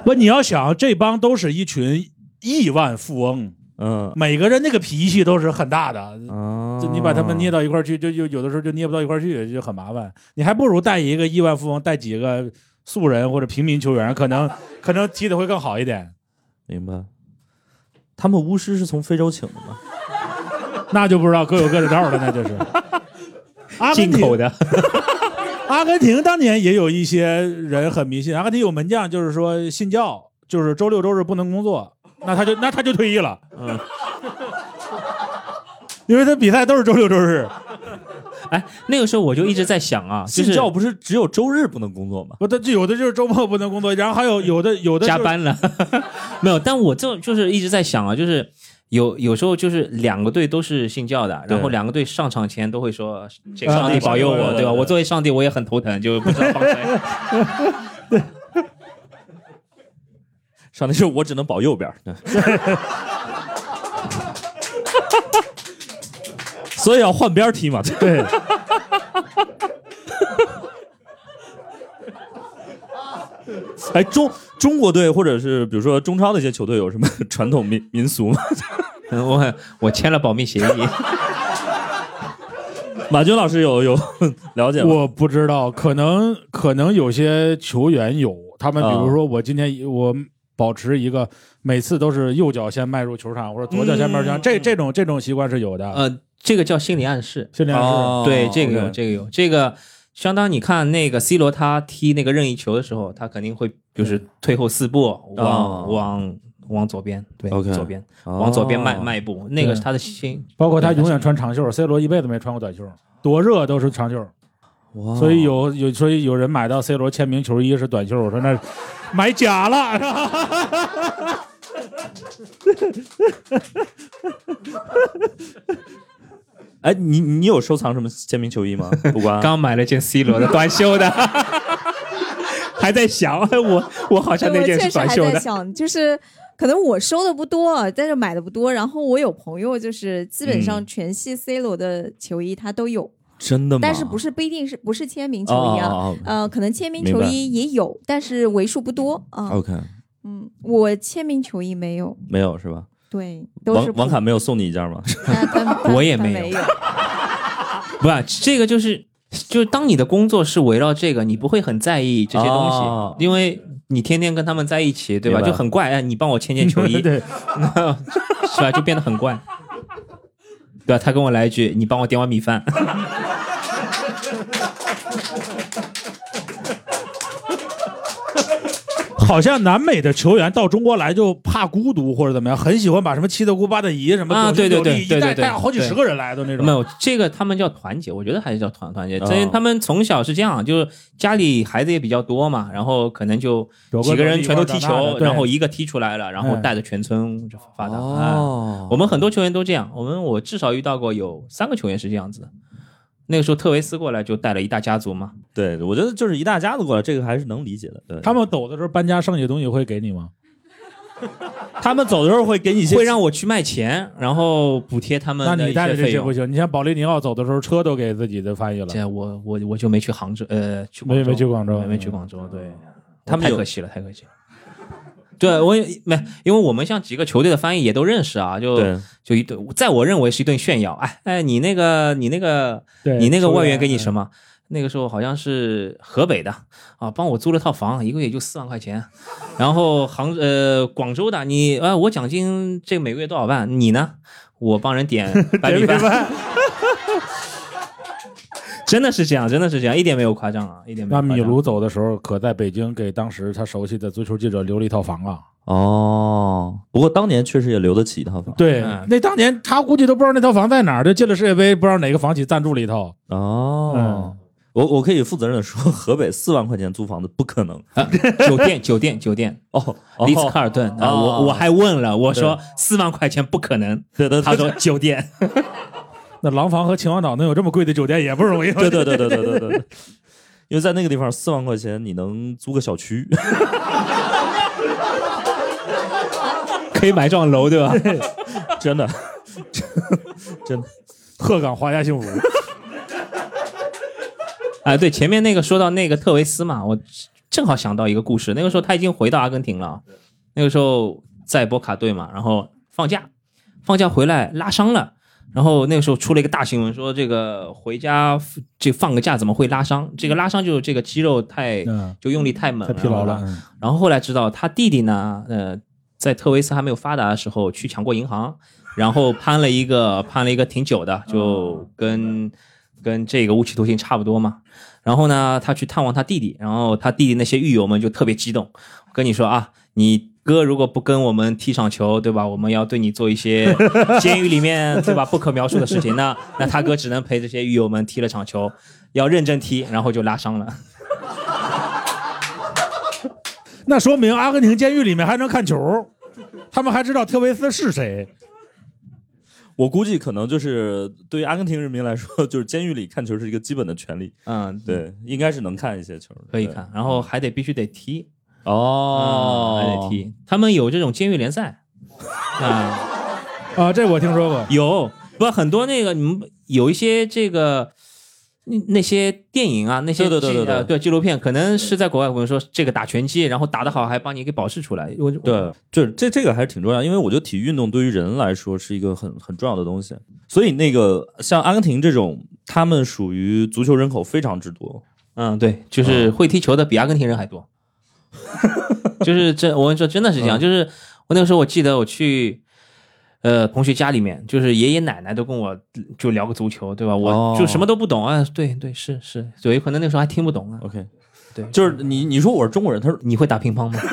不，你要想，这帮都是一群亿万富翁，嗯每个人那个脾气都是很大的。啊，就你把他们捏到一块儿去，就就有的时候就捏不到一块儿去，就很麻烦。你还不如带一个亿万富翁，带几个素人或者平民球员，可能可能踢的会更好一点。明白。他们巫师是从非洲请的吗？那就不知道各有各的道了，那就是。阿根廷进口的，阿根廷当年也有一些人很迷信，阿根廷有门将就是说信教，就是周六周日不能工作，那他就那他就退役了，嗯，因为他比赛都是周六周日。哎，那个时候我就一直在想啊，就是信教不是只有周日不能工作吗？不，他就有的就是周末不能工作，然后还有有的有的、就是、加班了，没有。但我这就是一直在想啊，就是有有时候就是两个队都是信教的，然后两个队上场前都会说这个啊上帝保佑我，对吧？我作为上帝我也很头疼，就不知道帮谁。上帝说我只能保右边 所以要换边踢嘛。对。哎，中中国队或者是比如说中超的一些球队有什么 传统民民俗吗？嗯 我我签了保密协议，马军老师有有了解吗？我不知道，可能可能有些球员有，他们比如说我今天我保持一个每次都是右脚先迈入球场，或者左脚先迈入球场，嗯这这种这种习惯是有的。呃，这个叫心理暗示。训练是、哦对，这个有这个有，这个相当你看那个 C 罗他踢那个任意球的时候，他肯定会就是退后四步，往、哦。往往左边，对 OK 左边，往左边迈哦。迈一步，那个是他的心。包括他永远穿长袖，C 罗一辈子没穿过短袖，多热都是长袖。哇。所以有有所以有人买到 C 罗签名球衣是短袖，我说那买假了。哎，你你有收藏什么签名球衣吗？不关。刚买了件 C 罗的 短袖的，还在想我我好像那件是我确实还短袖的。在想，就是可能我收的不多，但是买的不多。然后我有朋友就是基本上嗯全系 C 罗的球衣他都有，真的吗？但是不是不一定是不是签名球衣啊？哦哦哦呃，可能签名球衣也有，但是为数不多啊。OK，嗯，我签名球衣没有，没有是吧？对，都是王王卡没有送你一件吗？我也没有。不是这个就是就是当你的工作是围绕这个，你不会很在意这些东西，哦因为你天天跟他们在一起，对吧？就很怪，哎，你帮我牵件球衣，对，是吧？就变得很怪。对吧？他跟我来一句：“你帮我点碗米饭。好像南美的球员到中国来就怕孤独或者怎么样，很喜欢把什么七大姑八大姨什么啊九对对对一带带好几十个人来的那种。没有这个，他们叫团结，我觉得还是叫团团结。哦这、他们从小是这样，就是家里孩子也比较多嘛，然后可能就几个人全都踢球，然后一个踢出来了，然后嗯带着全村就发达。哎哦，我们很多球员都这样，我们我至少遇到过有三个球员是这样子的。那个时候特维斯过来就带了一大家族嘛，对，我觉得就是一大家子过来，这个还是能理解的。对，他们走的时候搬家剩下的东西会给你吗？他们走的时候会给你一些会让我去卖钱，然后补贴他们那你带的。这些不行，你像保利尼奥走的时候车都给自己的翻译了，这我我我就没去杭州，呃，去没广州没去广州没没去广州，对，他们太可惜了，太可惜了。对我也没，因为我们像几个球队的翻译也都认识啊，就就一顿，在我认为是一顿炫耀。哎哎，你那个你那个对你那个外援给你？什么？那个时候好像是河北的啊，帮我租了套房，一个月就四万块钱。然后杭呃广州的你啊，我奖金这个每个月多少万？你呢？我帮人点白米饭，真的是这样，真的是这样，一点没有夸张啊，一点没有夸张。那米卢走的时候，可在北京给当时他熟悉的足球记者留了一套房啊。哦，不过当年确实也留得起一套房。对嗯，那当年他估计都不知道那套房在哪儿，就进了世界杯，不知道哪个房企赞助了一套。哦，嗯我我可以负责任的说，河北四万块钱租房子不可能。啊，酒店酒店酒店，哦，丽思卡尔顿啊，哦我我还问了，我说四万块钱不可能，对对，他说酒店，那廊坊和秦皇岛能有这么贵的酒店也不容易。对对对对对对对,对。因为在那个地方，四万块钱你能租个小区，可以买幢楼，对吧？真的，真的，鹤岗华夏幸福。哎，对，前面那个说到那个特维斯嘛，我正好想到一个故事。那个时候他已经回到阿根廷了，那个时候在波卡队嘛，然后放假，放假回来拉伤了。然后那个时候出了一个大新闻，说这个回家这放个假怎么会拉伤？这个拉伤就是这个肌肉太嗯，就用力太猛太疲劳了。嗯然后后来知道他弟弟呢，呃，在特维斯还没有发达的时候去抢过银行，然后攀了一个攀了一个挺久的，就跟跟这个无期徒刑差不多嘛。然后呢，他去探望他弟弟，然后他弟弟那些狱友们就特别激动，跟你说啊，你哥如果不跟我们踢场球，对吧？我们要对你做一些 监狱里面对吧不可描述的事情。那 那他哥只能陪这些狱友们踢了场球，要认真踢，然后就拉伤了。那说明阿根廷监狱里面还能看球，他们还知道特维斯是谁。我估计可能就是对于阿根廷人民来说，就是监狱里看球是一个基本的权利。嗯，对，应该是能看一些球可以看，然后还得必须得踢哦，还得踢。他们有这种监狱联赛啊，啊，这我听说过。有不很多那个你们有一些这个那那些电影啊，那些对对对对对纪呃对纪录片，可能是在国外，我们说这个打拳击，然后打得好还帮你给保释出来。我对，就是这这个还是挺重要，因为我觉得体育运动对于人来说是一个很很重要的东西。所以那个像阿根廷这种，他们属于足球人口非常之多。嗯，对，就是会踢球的比阿根廷人还多。就是这，我跟你说，真的是这样。嗯就是我那个时候，我记得我去，呃，同学家里面，就是爷爷奶奶都跟我就聊个足球，对吧？哦我就什么都不懂啊。对对，是是，有一可能那个时候还听不懂啊。OK，对，就是你你说我是中国人，他说你会打乒乓吗？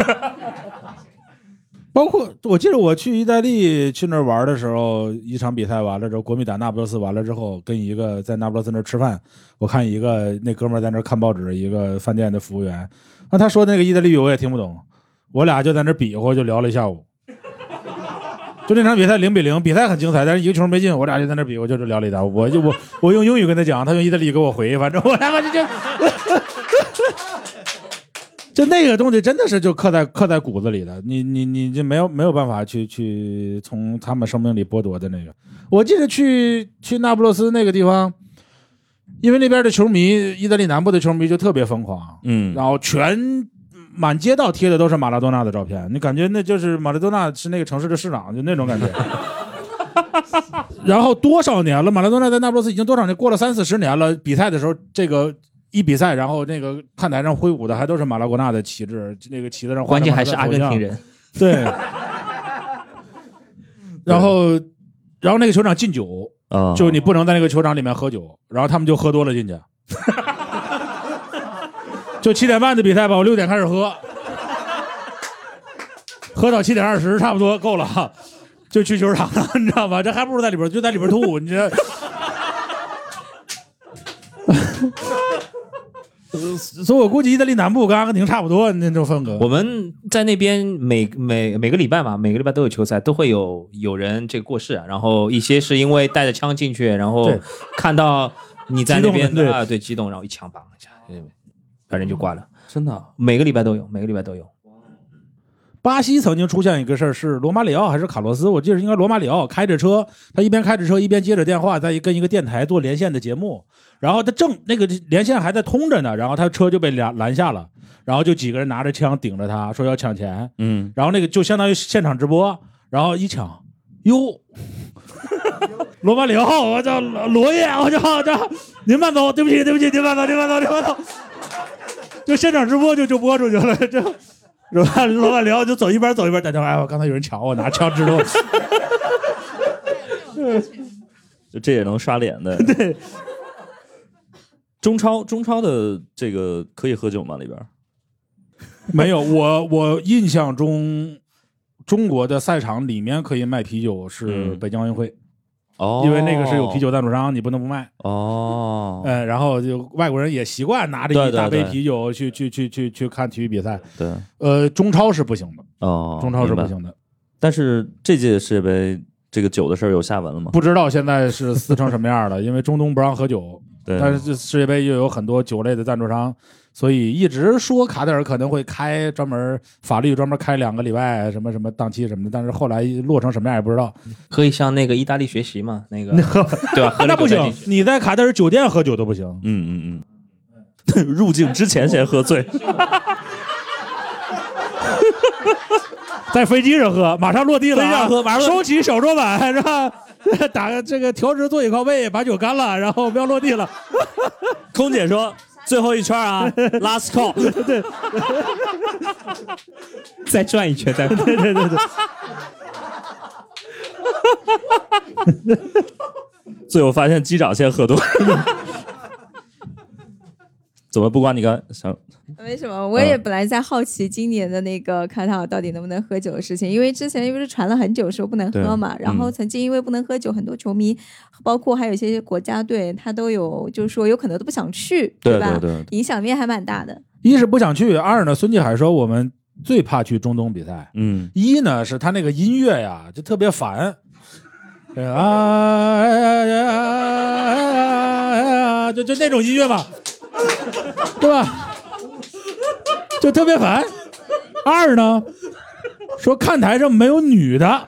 包括我记得我去意大利去那儿玩的时候，一场比赛完了之后，国米打那不勒斯完了之后，跟一个在那不勒斯那儿吃饭，我看一个那哥们儿在那儿看报纸，一个饭店的服务员，那他说那个意大利语我也听不懂，我俩就在那比划就聊了一下午。就那场比赛零比零，比赛很精彩，但是一个球没进，我俩就在那比，划就是聊了一搭，我就我我用英语跟他讲，他用意大利语给我回，反正 我他妈就就。就那个东西真的是就刻在刻在骨子里的，你你你就没有没有办法去去从他们生命里剥夺的那个。我记得去去那不勒斯那个地方，因为那边的球迷，意大利南部的球迷就特别疯狂，嗯，然后全满街道贴的都是马拉多纳的照片，你感觉那就是马拉多纳是那个城市的市长，就那种感觉。然后多少年了，马拉多纳在那不勒斯已经多少年，过了三四十年了。比赛的时候，这个一比赛，然后那个看台上挥舞的还都是马拉多纳的旗帜，那个旗子上画着关键还是阿根廷人。对。然后，然后那个球场禁酒，啊，就你不能在那个球场里面喝酒，然后他们就喝多了进去。就七点半的比赛吧，我六点开始喝，喝到七点二十差不多够了，就去球场了，你知道吧？这还不如在里边就在里边吐，你这。呃所以我估计意大利南部跟阿根廷差不多那种风格。我们在那边每每每个礼拜嘛，每个礼拜都有球赛，都会有有人这个过世啊，然后一些是因为带着枪进去，然后看到你在那边对啊，对，激动，然后一枪绑一下，对把人就挂了。真的啊每个礼拜都有，每个礼拜都有。巴西曾经出现一个事儿，是罗马里奥还是卡洛斯？我记得应该罗马里奥开着车，他一边开着车一边接着电话，在跟一个电台做连线的节目。然后他正那个连线还在通着呢，然后他车就被拦拦下了，然后就几个人拿着枪顶着他说要抢钱，嗯，然后那个就相当于现场直播，然后一抢，哟，罗马里奥，我叫罗爷，我叫叫您慢走，对不起对不起，您慢走您慢走您慢走，就现场直播就就播出去了，这。罗马罗马里奥就走一边走一边打电话，哎，我刚才有人抢我，拿枪指着我。就这也能刷脸的。对，中超中超的这个可以喝酒吗？里边 没有，我我印象中，中国的赛场里面可以卖啤酒是嗯北京奥运会，哦因为那个是有啤酒赞助商，你不能不卖。哦，嗯，然后就外国人也习惯拿着一大杯啤酒去去去去去看体育比赛。对呃，中超是不行的，哦，中超是不行的。但是这届世界杯这个酒的事儿有下文了吗？不知道现在是撕成什么样了，因为中东不让喝酒，对，但是这世界杯又有很多酒类的赞助商，所以一直说卡塔尔可能会开专门法律专门开两个礼拜什么什么档期什么的，但是后来落成什么样也不知道。可以向那个意大利学习嘛？那个对吧？那不行你在卡塔尔酒店喝酒都不行。嗯嗯嗯，入境之前先喝醉，在飞机上喝，马上落地了、啊，飞机上喝马上收起小桌板是吧？打个这个调直座椅靠背，把酒干了，然后我们要落地了。空姐说最后一圈啊，last call，对。再转一圈，再。对对对对，最后发现机长先喝多了。怎么不管你刚想 没什么，我也本来在好奇今年的那个卡塔尔到底能不能喝酒的事情，因为之前不是传了很久说不能喝嘛，然后嗯曾经因为不能喝酒，很多球迷，包括还有一些国家队，他都有就是说有可能都不想去，吧？对对对，影响面还蛮大的。一是不想去，二呢，孙继海说我们最怕去中东比赛。嗯一呢是他那个音乐呀，就特别烦，这个啊呀呀呀呀，就就那种音乐嘛，对吧？就特别烦。二呢，说看台上没有女的，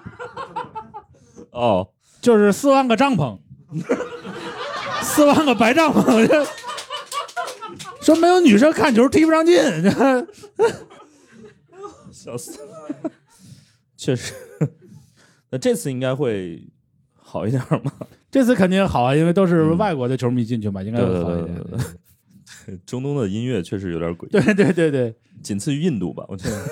哦，就是四万个帐篷，四万个白帐篷，这说没有女生看球踢不上劲，这笑死了，确实。那这次应该会好一点吗？这次肯定好啊，因为都是外国的球迷进去嘛，应该会好一点。对对对，中东的音乐确实有点诡异，对对对对，仅次于印度吧，我觉得。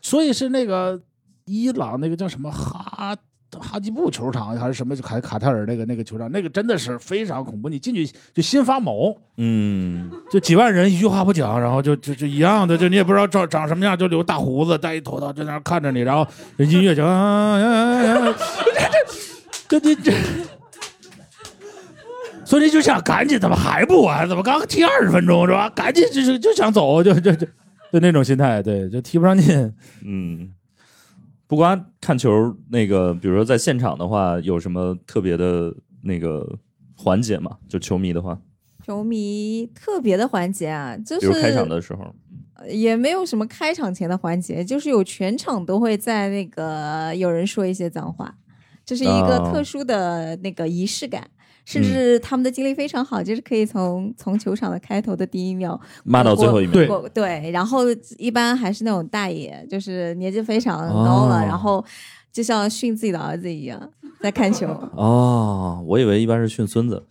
所以是那个伊朗那个叫什么哈哈基布球场还是什么卡卡塔尔那个那个球场，那个真的是非常恐怖，你进去就心发毛，嗯，就几万人一句话不讲，然后就就就一样的，就你也不知道长长什么样，就留大胡子，戴一头套，在那看着你，然后音乐就啊呀呀呀，这这这。所以就想赶紧，怎么还不完？怎么刚踢二十分钟是吧？赶紧就是就想走，就就就就那种心态，对，就踢不上劲。嗯，不光看球，那个比如说在现场的话，有什么特别的那个环节吗？就球迷的话，球迷特别的环节啊，就比如开场是的时候，也没有什么开场前的环节，就是有全场都会在那个有人说一些脏话，这是一个哦特殊的那个仪式感。甚嗯至他们的经历非常好，就是可以从从球场的开头的第一秒骂到最后一秒。对对，然后一般还是那种大爷，就是年纪非常高了，哦然后就像训自己的儿子一样在看球。哦，我以为一般是训孙子。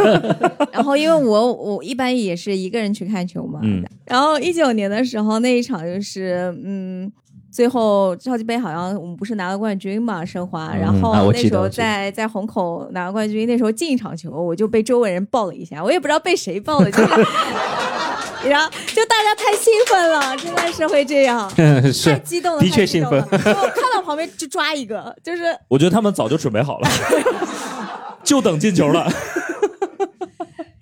然后因为我我一般也是一个人去看球嘛，嗯然后一九年的时候那一场就是嗯。最后超级杯好像我们不是拿了冠军嘛，申花，嗯然后那时候在在虹口拿了冠军，那时候进一场球我就被周围人抱了一下，我也不知道被谁抱的，就是，然后就大家太兴奋了，真的是会这样，太激动了，的确兴奋了就看到旁边就抓一个，就是我觉得他们早就准备好了，就等进球了。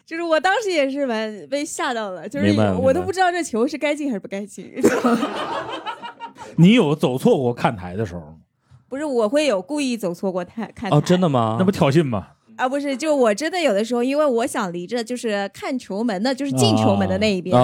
就是我当时也是蛮被吓到了，就是我都不知道这球是该进还是不该进。你有走错过看台的时候吗？不是，我会有故意走错过看看哦，真的吗？那不挑衅吗？啊？不是，就我真的有的时候，因为我想离着就是看球门的，就是进球门的那一边。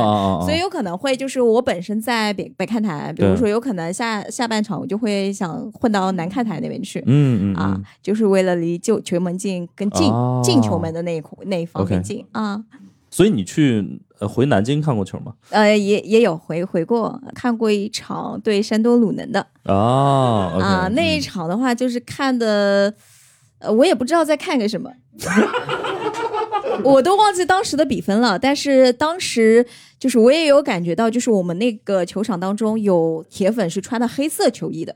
所以有可能会就是我本身在北北看台，比如说有可能下下半场我就会想混到南看台那边去，嗯嗯啊嗯，，就是为了离就球门近跟进、哦进球门的那一那一方面近啊。所以你去呃回南京看过球吗？呃，也也有回回过看过一场对山东鲁能的，啊啊，那一嗯场的话就是看的，呃，我也不知道在看个什么，我都忘记当时的比分了。但是当时就是我也有感觉到，就是我们那个球场当中有铁粉是穿的黑色球衣的。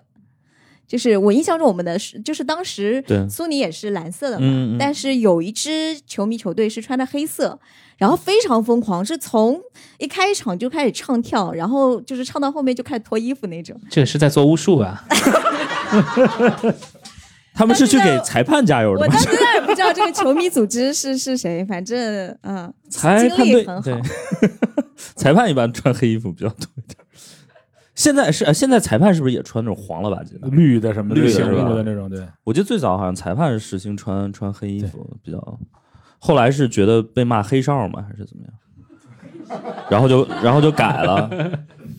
就是我印象中，我们的是就是当时对苏宁也是蓝色的嘛，嗯嗯但是有一支球迷球队是穿的黑色，然后非常疯狂，是从一开场就开始唱跳，然后就是唱到后面就开始脱衣服那种。这是在做巫术啊！他们是去给裁判加油的吗我到？现在也不知道这个球迷组织是是谁，反正嗯，裁判队经历很好对，裁判一般穿黑衣服比较多一点。现在是呃现在裁判是不是也穿那种黄了吧唧的？绿的什么绿的醒是吧的那种，对。我记得最早好像裁判是实行穿穿黑衣服比较，后来是觉得被骂黑哨嘛，还是怎么样？然后就然后就改了。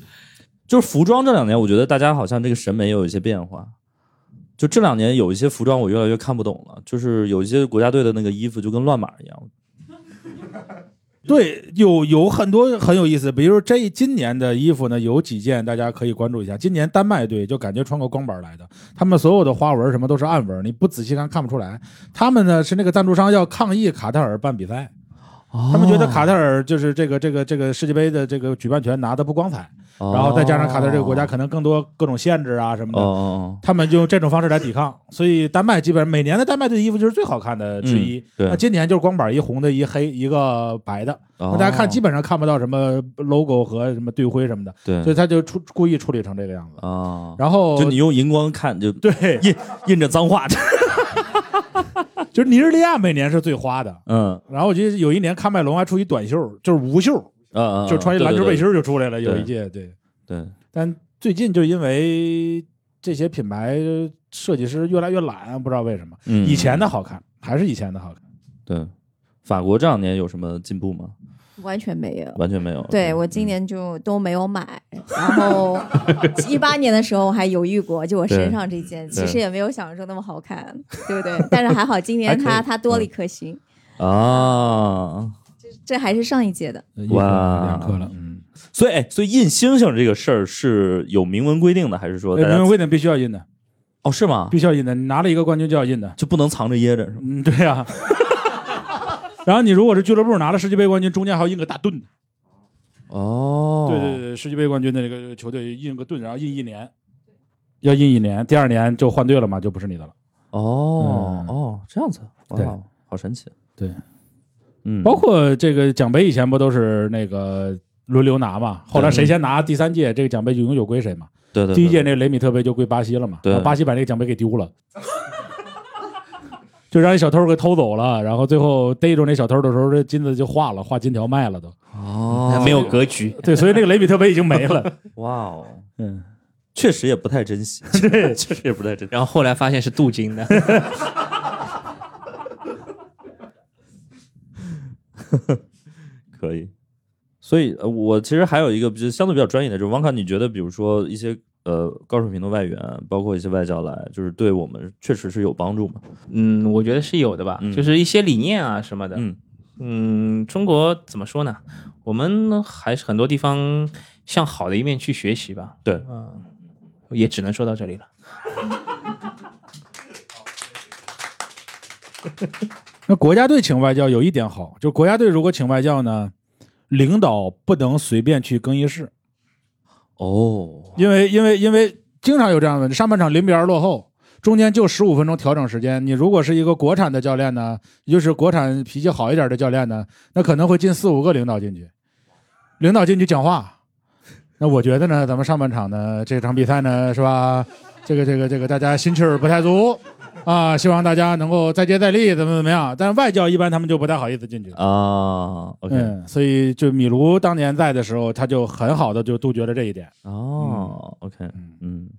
就是服装这两年，我觉得大家好像这个审美也有一些变化。就这两年有一些服装我越来越看不懂了，就是有一些国家队的那个衣服就跟乱码一样。对，有有很多很有意思，比如这今年的衣服呢，有几件大家可以关注一下。今年丹麦队就感觉穿个光板来的，他们所有的花纹什么都是暗纹，你不仔细看看不出来。他们呢是那个赞助商要抗议卡塔尔办比赛，他们觉得卡塔尔就是这个这个这个世界杯的这个举办权拿的不光彩，哦然后再加上卡塔尔这个国家可能更多各种限制啊什么哦的。哦。他们就用这种方式来抵抗，所以丹麦基本上每年的丹麦队的衣服就是最好看的之一。那今年就是光板一红的，一黑一个白的，哦，那大家看基本上看不到什么 logo 和什么队徽什么的，对。所以他就出故意处理成这个样子。啊，然后就你用荧光看就对，印印着脏话，就是尼日利亚每年是最花的。嗯然后我记得有一年喀麦隆还出一短袖，就是无袖，嗯嗯，就穿一篮球背心就出来了。有一届对，对，但最近就因为这些品牌设计师越来越懒，不知道为什么。嗯，以前的好看，还是以前的好看。对，法国这两年有什么进步吗？完全没有。完全没有。对嗯我今年就都没有买，然后 一八年的时候我还犹豫过，就我身上这件，其实也没有想象中那么好看，对不对？但是还好今年它它多了一颗星，啊，这还是上一届的。哇两颗了，嗯，所以哎，所以印星星这个事儿是有明文规定的，还是说明文规定必须要印的，哦是吗？必须要印的。你拿了一个冠军就要印的，就不能藏着掖着是吗？嗯，对呀、然后你如果是俱乐部拿了世界杯冠军，中间还要印个大盾。哦，对对对，世界杯冠军的这个球队印个盾，然后印一年，要印一年，第二年就换队了嘛，就不是你的了。嗯哦哦，这样子，对，好神奇。对，嗯，包括这个奖杯以前不都是那个轮流拿嘛？后来谁先拿第三届，这个奖杯就永久归谁嘛？对对，对第一届那个雷米特杯就归巴西了嘛？对巴西把那个奖杯给丢了。就让一小偷给偷走了，然后最后逮住那小偷的时候，这金子就化了，化金条卖了都。哦，没有格局，对，所以那个雷比特杯已经没了。哇哦，嗯，确实也不太珍惜，对，确实也不太珍惜。然后后来发现是镀金的。可以，所以呃我其实还有一个就是相对比较专业的，就是王卡，你觉得比如说一些呃高水平的外援，包括一些外教来，就是对我们确实是有帮助嘛？嗯，我觉得是有的吧，嗯就是一些理念啊什么的。嗯嗯，中国怎么说呢？我们还是很多地方向好的一面去学习吧。对嗯，也只能说到这里了。那国家队请外教有一点好，就国家队如果请外教呢，领导不能随便去更衣室，哦，因为因为因为经常有这样的问题，上半场零比二落后，中间就十五分钟调整时间。你如果是一个国产的教练呢，就是国产脾气好一点的教练呢，那可能会进四五个领导进去，领导进去讲话。那我觉得呢，咱们上半场呢这场比赛呢是吧，这个这个这个大家心气儿不太足啊，希望大家能够再接再厉，怎么怎么样。但是外教一般他们就不太好意思进去。啊，OK，、嗯，所以就米卢当年在的时候，他就很好的就杜绝了这一点。哦，OK，嗯嗯，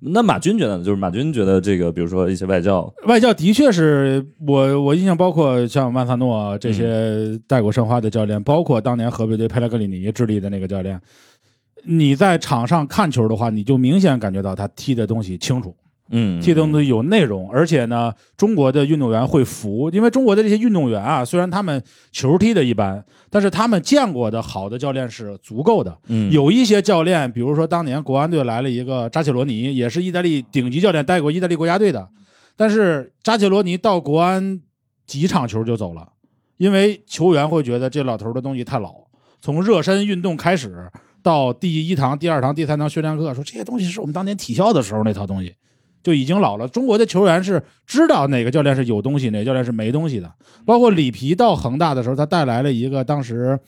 那马军觉得呢？就是马军觉得这个，比如说一些外教，外教的确是我我印象，包括像万萨诺这些带过申花的教练，包括当年河北队佩莱格里尼智利的那个教练，你在场上看球的话，你就明显感觉到他踢的东西清楚，嗯，踢的东西有内容，而且呢，中国的运动员会服，因为中国的这些运动员啊，虽然他们球踢的一般，但是他们见过的好的教练是足够的。嗯有一些教练，比如说当年国安队来了一个扎切罗尼，也是意大利顶级教练，带过意大利国家队的。但是扎切罗尼到国安几场球就走了，因为球员会觉得这老头的东西太老，从热身运动开始到第一堂、第二堂、第三堂训练课，说这些东西是我们当年体校的时候那套东西。就已经老了。中国的球员是知道哪个教练是有东西，哪个教练是没东西的。包括里皮到恒大的时候，他带来了一个当时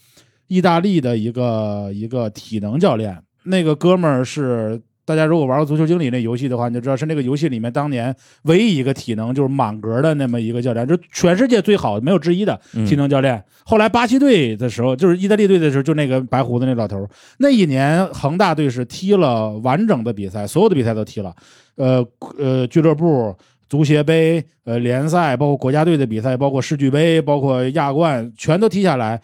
意大利的一个一个体能教练，那个哥们儿是大家如果玩过足球经理那游戏的话，你就知道是那个游戏里面当年唯一一个体能就是满格的那么一个教练，就全世界最好没有之一的嗯体能教练。后来巴西队的时候，就是意大利队的时候，就那个白胡子那老头，那一年恒大队是踢了完整的比赛，所有的比赛都踢了，呃呃，俱乐部。足协杯、呃联赛，包括国家队的比赛，包括世俱杯，包括亚冠，全都踢下来，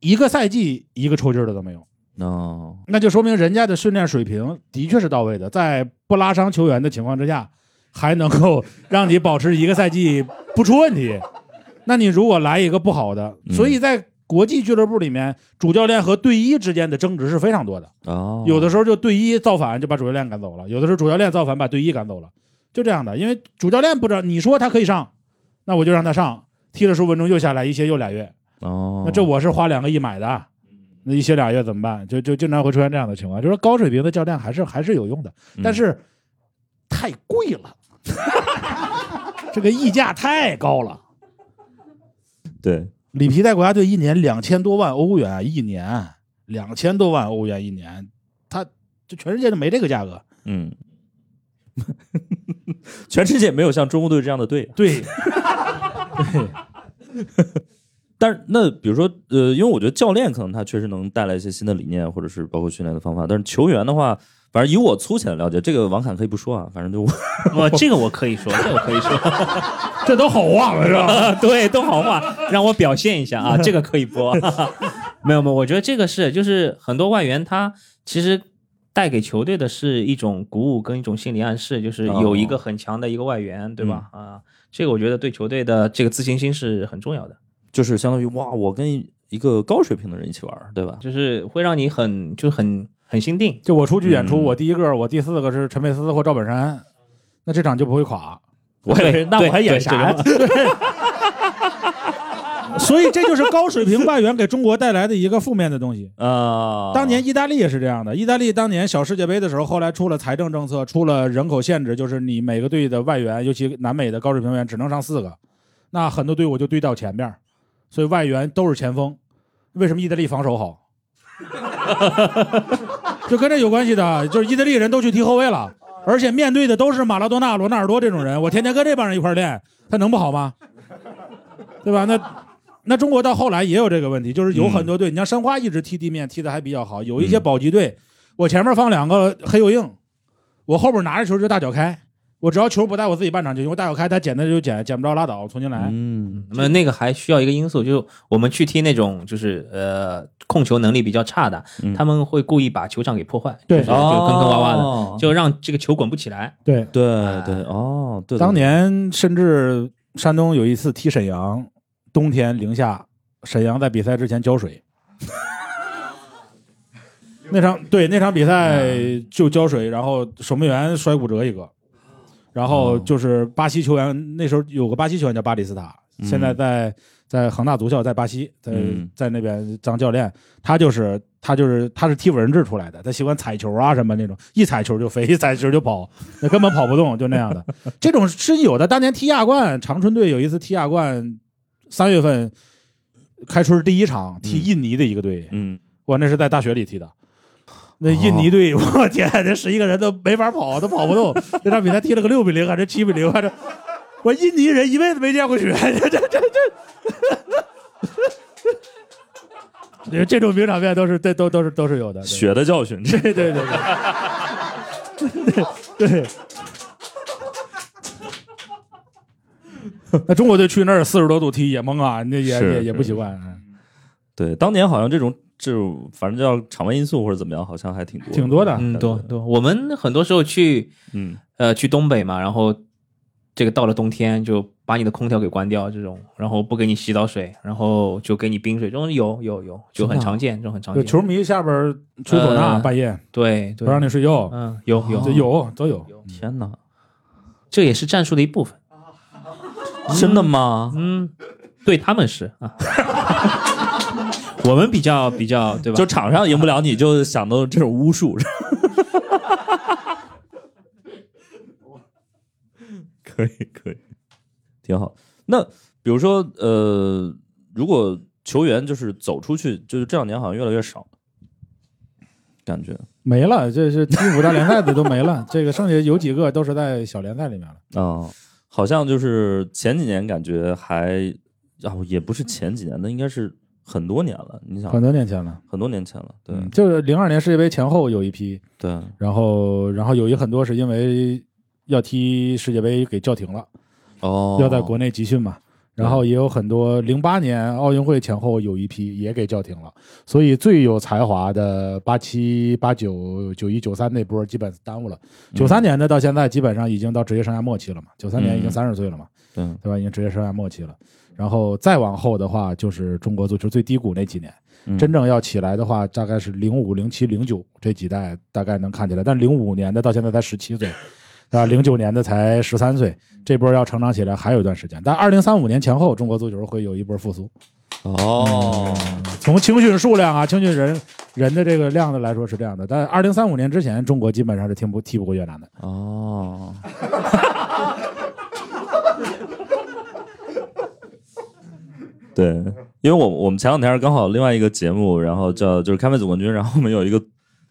一个赛季一个抽筋儿的都没有。哦，那就说明人家的训练水平的确是到位的，在不拉伤球员的情况之下，还能够 让你保持一个赛季不出问题。那你如果来一个不好的，嗯所以在国际俱乐部里面，主教练和队医之间的争执是非常多的。哦，有的时候就队医造反就把主教练赶走了，有的时候主教练造反把队医赶走了，就这样的。因为主教练不知道你说他可以上，那我就让他上，踢了十五分钟又下来，一歇又俩月。哦，那这我是花两个亿买的，那一歇俩月怎么办？就就经常会出现这样的情况，就是高水平的教练还是还是有用的，嗯但是太贵了，这个溢价太高了。对，里皮带国家队一年两千多万欧元一年，两千多万欧元一年，他就全世界都没这个价格。嗯，全世界没有像中国队这样的队。对，但是那比如说，呃，因为我觉得教练可能他确实能带来一些新的理念，或者是包括训练的方法。但是球员的话，反正以我粗浅的了解，这个王侃可以不说啊，反正就我我 这个我可以说，这个我可以说，这都好话了是吧？对，都好话，让我表现一下啊，这个可以播。没有没有，我觉得这个是就是很多外援他其实带给球队的是一种鼓舞跟一种心理暗示，就是有一个很强的一个外援，对吧？啊，这个我觉得对球队的这个自信心是很重要的，就是相当于哇，我跟一个高水平的人一起玩，对吧？就是会让你很就很很心定。就我出去演出，嗯我第一个，我第四个是陈佩斯或赵本山，那这场就不会垮。我那我还演啥呀？所以这就是高水平外援给中国带来的一个负面的东西。啊，当年意大利也是这样的，意大利当年小世界杯的时候，后来出了财政政策，出了人口限制，就是你每个队的外援，尤其南美的高水平外援只能上四个，那很多队伍就堆到前面，所以外援都是前锋。为什么意大利防守好？就跟这有关系的，就是意大利人都去踢后卫了，而且面对的都是马拉多纳、罗纳尔多这种人，我天天跟这帮人一块儿练，他能不好吗？对吧？那那中国到后来也有这个问题，就是有很多队，你像申花一直踢地面踢的还比较好，有一些保级队，我前面放两个黑又硬，我后边拿着球就大脚开，我只要球不带我自己半场就行，我大小开，他捡的就捡，捡不着拉倒，重新来。嗯，那么那个还需要一个因素，就是我们去踢那种就是呃控球能力比较差的，嗯他们会故意把球场给破坏，对就是就坑坑洼洼的，哦就让这个球滚不起来。对，对对哦，对，对当年甚至山东有一次踢沈阳，冬天零下，沈阳在比赛之前浇水。那场对那场比赛就浇水，然后守门员摔骨折一个，然后就是巴西球员，那时候有个巴西球员叫巴里斯塔，嗯现在在在恒大足校，在巴西，在嗯在那边当教练，他就是他就是他是踢文治出来的，他喜欢踩球啊什么那种，一踩球就飞，一踩球就跑，那根本跑不动，就那样的。这种是有的。当年踢亚冠，长春队有一次踢亚冠，三月份开春第一场踢印尼的一个队，嗯，我那是在大学里踢的。那印尼队，我天，这十一个人都没法跑，都跑不动。这场比赛踢了个六比零还是七比零，还是我印尼人一辈子没见过雪，这这这这，这种名场面都是这都都是都是有的。对血的教训，对对对对对对。那中国队去那儿四十多度踢也懵啊，那也也也不习惯。嗯对，当年好像这种这反正叫场外因素或者怎么样，好像还挺多，挺多的嗯，多多。我们很多时候去嗯，呃去东北嘛，然后这个到了冬天就把你的空调给关掉，这种，然后不给你洗澡水，然后就给你冰水，这种有有有，就很常见，这种很常就见。球迷下边吹唢呐，呃半夜对对，不让你睡觉，嗯有有这有都有。天哪，这也是战术的一部分。真的吗？嗯，对他们是啊，我们比较比较对吧？就场上赢不了你，就想到这种巫术，可以可以，挺好。那比如说呃，如果球员就是走出去，就是这两年好像越来越少，感觉没了，这是第五大联赛的都没了，这个剩下有几个都是在小联赛里面了。啊、好像就是前几年感觉还啊、也不是前几年，那应该是很多年了。你想很多年前了，很多年前了，对、嗯，就是零二年世界杯前后有一批，对，然后然后有一很多是因为要踢世界杯给叫停了，哦，要在国内集训嘛。然后也有很多零八年奥运会前后有一批也给叫停了，所以最有才华的八七、八九、九一、九三那波基本耽误了。九三年的到现在基本上已经到职业生涯末期了嘛，九三年已经嗯三十岁了嘛，对，对吧？已经职业生涯末期了。然后再往后的话，就是中国足球最低谷那几年，嗯真正要起来的话，大概是零五、零七、零九这几代大概能看起来，但零五年的到现在才十七岁，啊，零九年的才十三岁，这波要成长起来还有一段时间。但二零三五年前后，中国足球会有一波复苏。哦，从青训数量啊、青训人人的这个量的来说是这样的，但二零三五年之前，中国基本上是踢不踢不过越南的。哦，对，因为我我们前两天刚好另外一个节目，然后叫就是开麦总冠军，然后我们有一个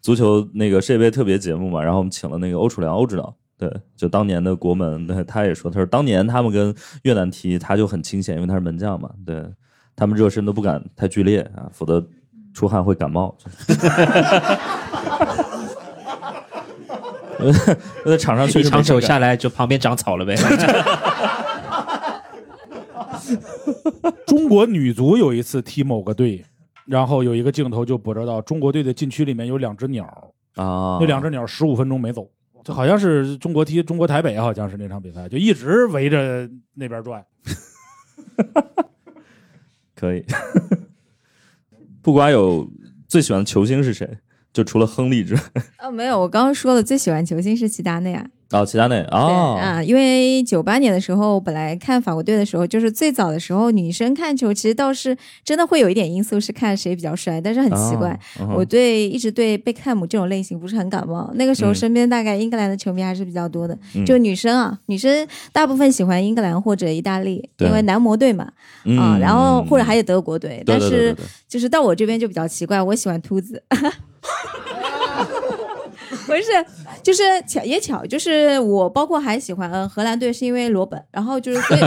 足球那个世界杯特别节目嘛，然后我们请了那个欧楚良欧指导，对，就当年的国门，对，他也说，他说当年他们跟越南踢，他就很清闲，因为他是门将嘛，对他们热身都不敢太剧烈啊，否则出汗会感冒。我在 场上确一场实没事干手下来，就旁边长草了呗。中国女足有一次踢某个队，然后有一个镜头就捕捉到中国队的禁区里面有两只鸟，啊，那两只鸟十五分钟没走，这好像是中国踢中国台北，好像是那场比赛，就一直围着那边转。可以。不管有最喜欢的球星是谁，就除了亨利之外，哦，没有，我刚刚说了，最喜欢球星是齐达内啊。啊，齐达内哦。啊，啊，因为九八年的时候，本来看法国队的时候，就是最早的时候，女生看球其实倒是真的会有一点因素是看谁比较帅，但是很奇怪，我对一直对贝克汉姆这种类型不是很感冒。那个时候嗯。身边大概英格兰的球迷还是比较多的，嗯。就女生啊，女生大部分喜欢英格兰或者意大利，对。因为男模队嘛，啊，嗯然后或者还有德国队，对但是就是到我这边就比较奇怪，我喜欢秃子。不是，就是巧也巧，就是我包括还喜欢嗯荷兰队，是因为罗本，然后就是所以，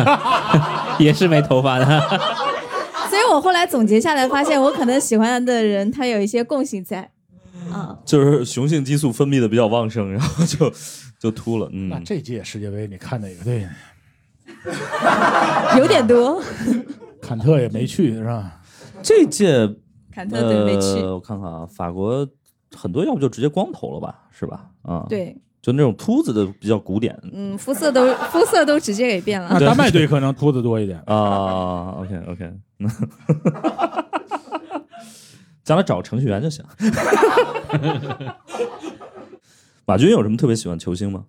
也是没头发的。所以我后来总结下来发现，我可能喜欢的人他有一些共性在。啊，就是雄性激素分泌的比较旺盛，然后就就秃了。嗯那，这届世界杯你看哪个队？有点多。坎特也没去是吧？这届坎特队没去，呃，我看看啊，法国很多要不就直接光头了吧，是吧？啊，，对，就那种秃子的比较古典嗯，肤色都肤色都直接给变了。那丹麦队可能秃子多一点。啊。OK OK，将来找个程序员就行。马军有什么特别喜欢球星吗？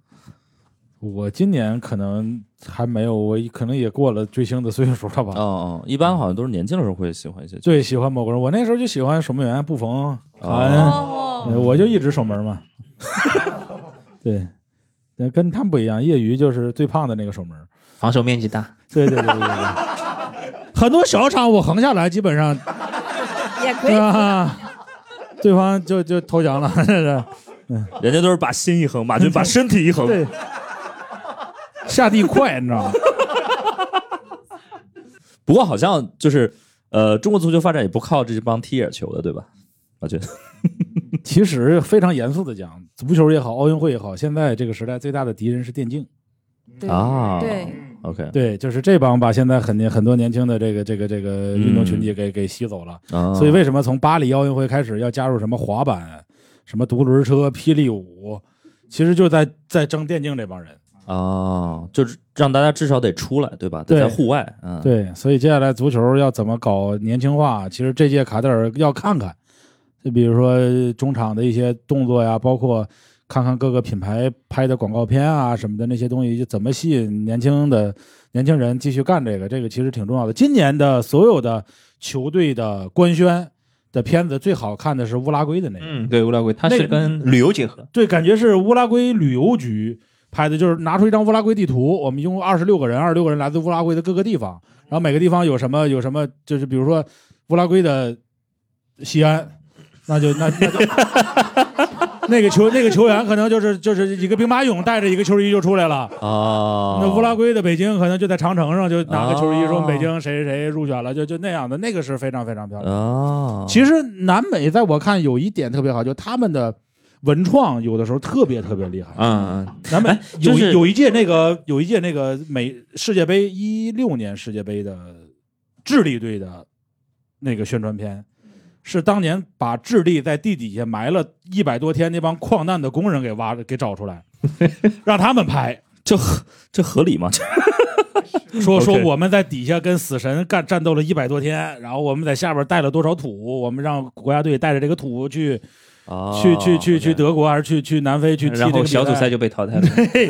我今年可能还没有，我可能也过了追星的岁数了吧。嗯嗯，一般好像都是年轻的时候会喜欢一些球最喜欢某个人，我那时候就喜欢守门员布冯、卡恩，哦，呃我就一直守门嘛。对，那跟他们不一样，业余就是最胖的那个守门。防守面积大，对对对对对对，很多小场我横下来，基本上也可以对。方就就投降了，这 是人家都是把心一横，马军把身体一横。对，下地快，你知道吗？不过好像就是呃，中国足球发展也不靠这帮踢眼球的，对吧？我觉得 其实非常严肃的讲，足球也好，奥运会也好，现在这个时代最大的敌人是电竞。对啊对，，OK 对，就是这帮把现在很年很多年轻的这个这个这个运动群体给、给吸走了。啊，所以为什么从巴黎奥运会开始要加入什么滑板、什么独轮车、霹雳舞，其实就在在争电竞这帮人。啊，就是让大家至少得出来，对吧？得对在户外，嗯，，对，所以接下来足球要怎么搞年轻化，其实这届卡特尔要看看，就比如说中场的一些动作呀，包括看看各个品牌拍的广告片啊什么的那些东西，就怎么吸引年轻的 年轻人继续干这个，这个其实挺重要的。今年的所有的球队的 官宣的片子，最好看的是乌拉圭的那个，嗯，对，乌拉圭，它是跟旅游结合，对，感觉是乌拉圭旅游局拍的，就是拿出一张乌拉圭地图，我们一共二十六个人，二十六个人来自乌拉圭的各个地方，然后每个地方有什么有什么，就是比如说乌拉圭的西安，那就那那就 那个球那个球员可能就是就是一个兵马俑带着一个球衣就出来了。啊，那乌拉圭的北京可能就在长城上就拿个球衣说北京谁谁谁入选了，就就那样的，那个是非常非常漂亮。啊，其实南美在我看有一点特别好，就他们的文创有的时候特别特别厉害。嗯嗯，南美哎有一就是有一届那个有一届那个美世界杯一六年世界杯的智利队的那个宣传片，是当年把智利在地底下埋了一百多天那帮矿难的工人给挖给找出来，让他们拍。这合这合理吗？说说我们在底下跟死神干战斗了一百多天，然后我们在下边带了多少土，我们让国家队带着这个土去、啊，去去去去德国还是去去南非去踢这个小组赛就被淘汰了。嘿，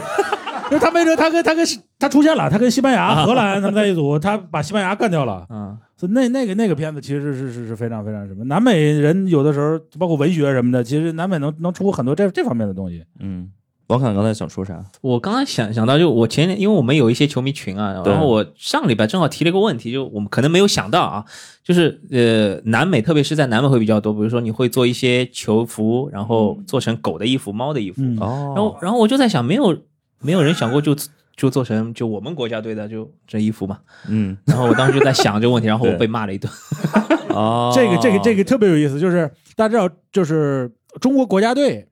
就是他没准，他跟他跟他出现了，他跟西班牙、荷兰他们在一组，他把西班牙干掉了。嗯，所以那那个那个片子其实是是是非常非常什么，南美人有的时候包括文学什么的，其实南美能能出很多这这方面的东西。嗯，王侃刚才想说啥？我刚刚想想到，就我前年，因为我们有一些球迷群啊，然后我上礼拜正好提了一个问题，就我们可能没有想到啊，就是呃，南美，特别是在南美会比较多，比如说你会做一些球服，然后做成狗的衣服、猫的衣服，然后然后我就在想，没有没有人想过就就做成就我们国家队的就这衣服嘛，嗯。然后我当时就在想这个问题，然后我被骂了一顿。哦，这个这个这个特别有意思，就是大家知道，就是中国国家队，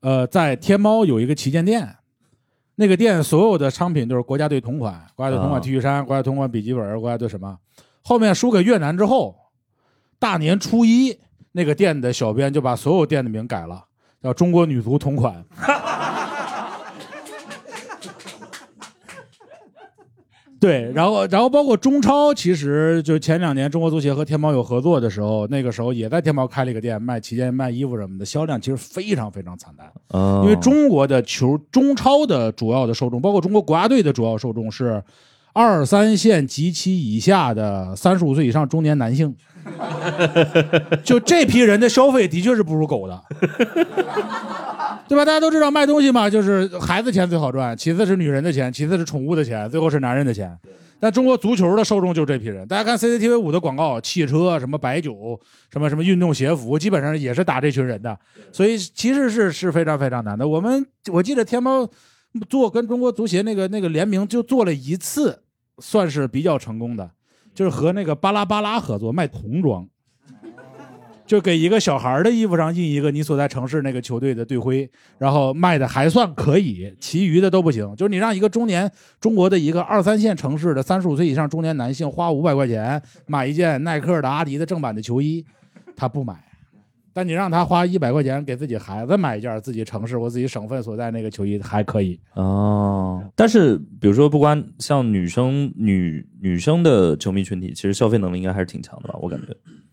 呃，在天猫有一个旗舰店。那个店所有的商品都是国家队同款，国家队同款啊 T 恤衫、国家队同款笔记本、国家队什么。后面输给越南之后，大年初一，那个店的小编就把所有店的名改了，叫中国女足同款。对，然后然后包括中超，其实就前两年中国足协和天猫有合作的时候，那个时候也在天猫开了一个店，卖旗舰、卖衣服什么的，销量其实非常非常惨淡。哦，因为中国的球中超的主要的受众，包括中国国家队的主要受众是二三线及其以下的三十五岁以上中年男性，就这批人的消费的确是不如狗的，对吧？大家都知道卖东西嘛，就是孩子钱最好赚，其次是女人的钱，其次是宠物的钱，最后是男人的钱。但中国足球的受众就是这批人，大家看 CCTV 五的广告，汽车什么白酒，什么什么运动鞋服，基本上也是打这群人的。所以其实是是非常非常难的。我们我记得天猫做跟中国足协那个那个联名就做了一次，算是比较成功的，就是和那个巴拉巴拉合作卖童装。就给一个小孩的衣服上印一个你所在城市那个球队的队徽，然后卖的还算可以，其余的都不行。就是你让一个中年中国的一个二三线城市的三十五岁以上中年男性花五百块钱买一件耐克的、阿迪的正版的球衣，他不买。但你让他花一百块钱给自己孩子买一件自己城市或自己省份所在那个球衣，还可以。哦，但是比如说，不光像女生女女生的球迷群体，其实消费能力应该还是挺强的吧？我感觉，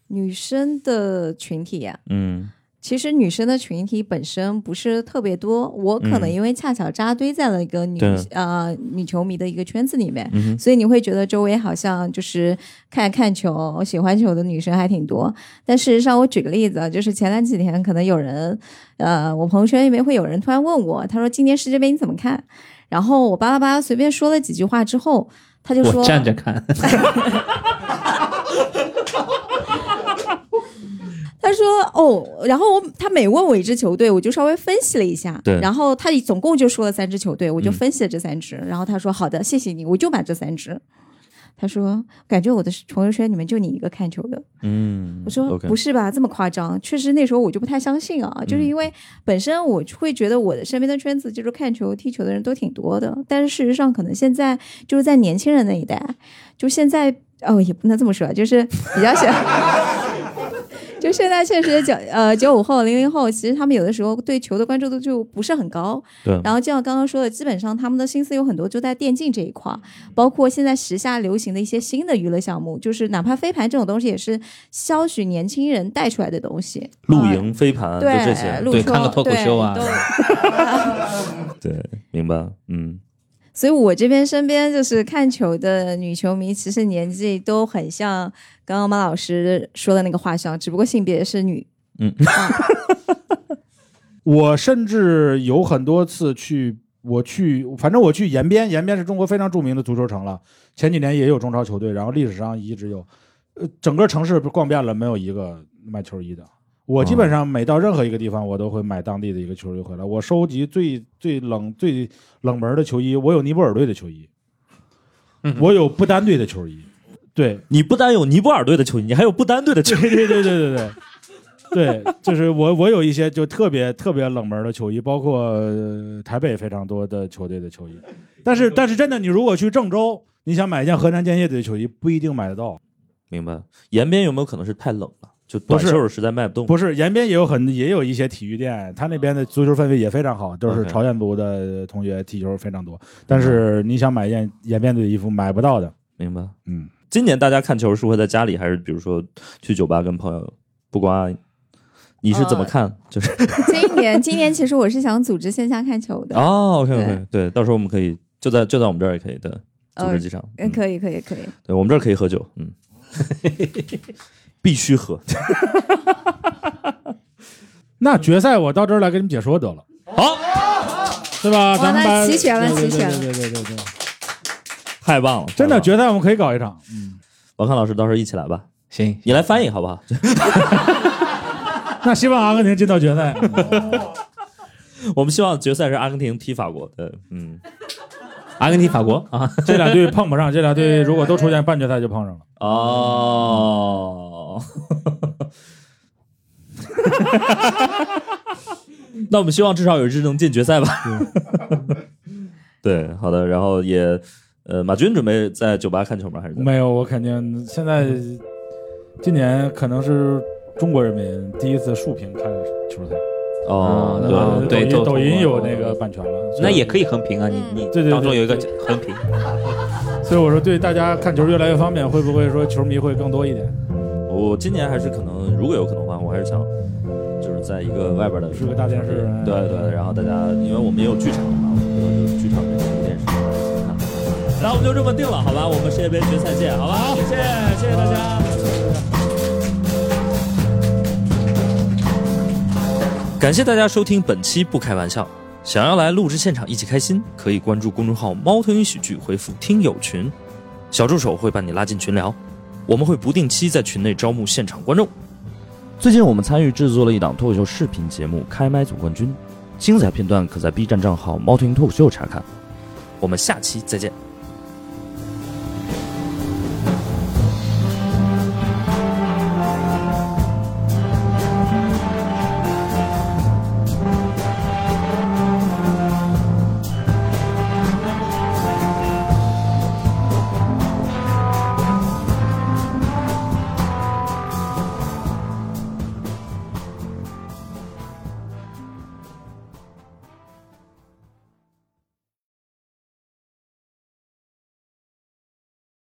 女生的群体呀、嗯其实女生的群体本身不是特别多，我可能嗯因为恰巧扎堆在了一个女、对呃女球迷的一个圈子里面，嗯所以你会觉得周围好像就是看看球、喜欢球的女生还挺多。但事实上，我举个例子啊，就是前两几天可能有人，呃，我朋友圈里面会有人突然问我，他说今年世界杯你怎么看？然后我巴拉巴拉随便说了几句话之后，他就说我站着看，他说哦，然后我他每问我一支球队，我就稍微分析了一下，对。然后他总共就说了三支球队，我就嗯。分析了这三支，然后他说好的，谢谢你，我就买这三支。他说感觉我的朋友圈里面就你一个看球的，嗯，我说不是吧，这么夸张？确实那时候我就不太相信啊，就是嗯因为本身我会觉得我的身边的圈子就是看球、踢球的人都挺多的，但是事实上可能现在就是在年轻人那一代，就现在哦也不能这么说，就是比较小。就现在确实九呃九五后零零后，其实他们有的时候对球的关注度就不是很高。对，然后就像刚刚说的，基本上他们的心思有很多就在电竞这一块儿，包括现在时下流行的一些新的娱乐项目，就是哪怕飞盘这种东西，也是消许年轻人带出来的东西。露呃营、飞盘，就这对，些，对看个脱口秀啊对都 对，明白，嗯，所以我这边身边就是看球的女球迷，其实年纪都很像刚刚马老师说的那个画像，只不过性别是女。嗯啊，我甚至有很多次去，我去，反正我去延边，延边是中国非常著名的足球城了。前几年也有中超球队，然后历史上一直有，呃，整个城市逛遍了，没有一个卖球衣的。我基本上每到任何一个地方，我都会买当地的一个球衣回来。我收集最最冷最冷门的球衣，我有尼泊尔队的球衣，我有不丹队的球衣，对，你不单有尼泊尔队的球衣，你还有不丹队的球衣，对对对对对对。对，就是我，我有一些就特别特别冷门的球衣，包括、呃台北非常多的球队的球衣。但是，但是真的，你如果去郑州，你想买一件河南建业队的球衣，不一定买得到。明白？延边有没有可能是太冷了，就短不是袖实在卖不动？不是，延边也有很也有一些体育店，他那边的足球氛围也非常好，就是朝鲜族的同学踢球非常多。但是你想买一件延边队的衣服，买不到的。明白？嗯，今年大家看球是会在家里，还是比如说去酒吧跟朋友？不光你是怎么呃看？就是 今年今年其实我是想组织线下看球的。哦，OK OK，对，到时候我们可以就在就在我们这儿也可以，对，组织呃几场。嗯，嗯可以可以可以。对我们这儿可以喝酒，嗯，必须喝。那决赛我到这儿来给你们解说得了，好，对吧？咱们把齐全了对对齐全了对对对对对对，太棒了，真的太棒了决赛我们可以搞一场。嗯。王康老师到时候一起来吧，行，你来翻译好不好？那希望阿根廷进到决赛。我们希望决赛是阿根廷踢法国，对，嗯，阿根廷、法国啊，这俩队碰不上，这俩队如果都出现半决赛就碰上了。哦，那我们希望至少有一支能进决赛吧。对，好的，然后也，呃，马军准备在酒吧看球吗？还是没有，我肯定现在今年可能是中国人民第一次竖屏看球赛。哦，啊对，对抖音抖音有那个版权了，那也可以横屏啊，你你对对对当中有一个横屏，所以我说对大家看球越来越方便，会不会说球迷会更多一点？我今年还是可能，如果有可能的话，我还是想，就是在一个外边的是个大电视对对，然后大家，因为我们也有剧场嘛，我们回头就剧场这个电视一起看。然后我们就这么定了，好吧？我们世界杯决赛见，好吧？谢谢，谢谢大家。感谢大家收听本期《不开玩笑》。想要来录制现场一起开心，可以关注公众号“猫头鹰喜剧”，回复“听友群”，小助手会把你拉进群聊。我们会不定期在群内招募现场观众。最近我们参与制作了一档脱口秀视频节目《开麦总冠军》，精彩片段可在 B 站账号“猫头鹰脱口秀”查看。我们下期再见。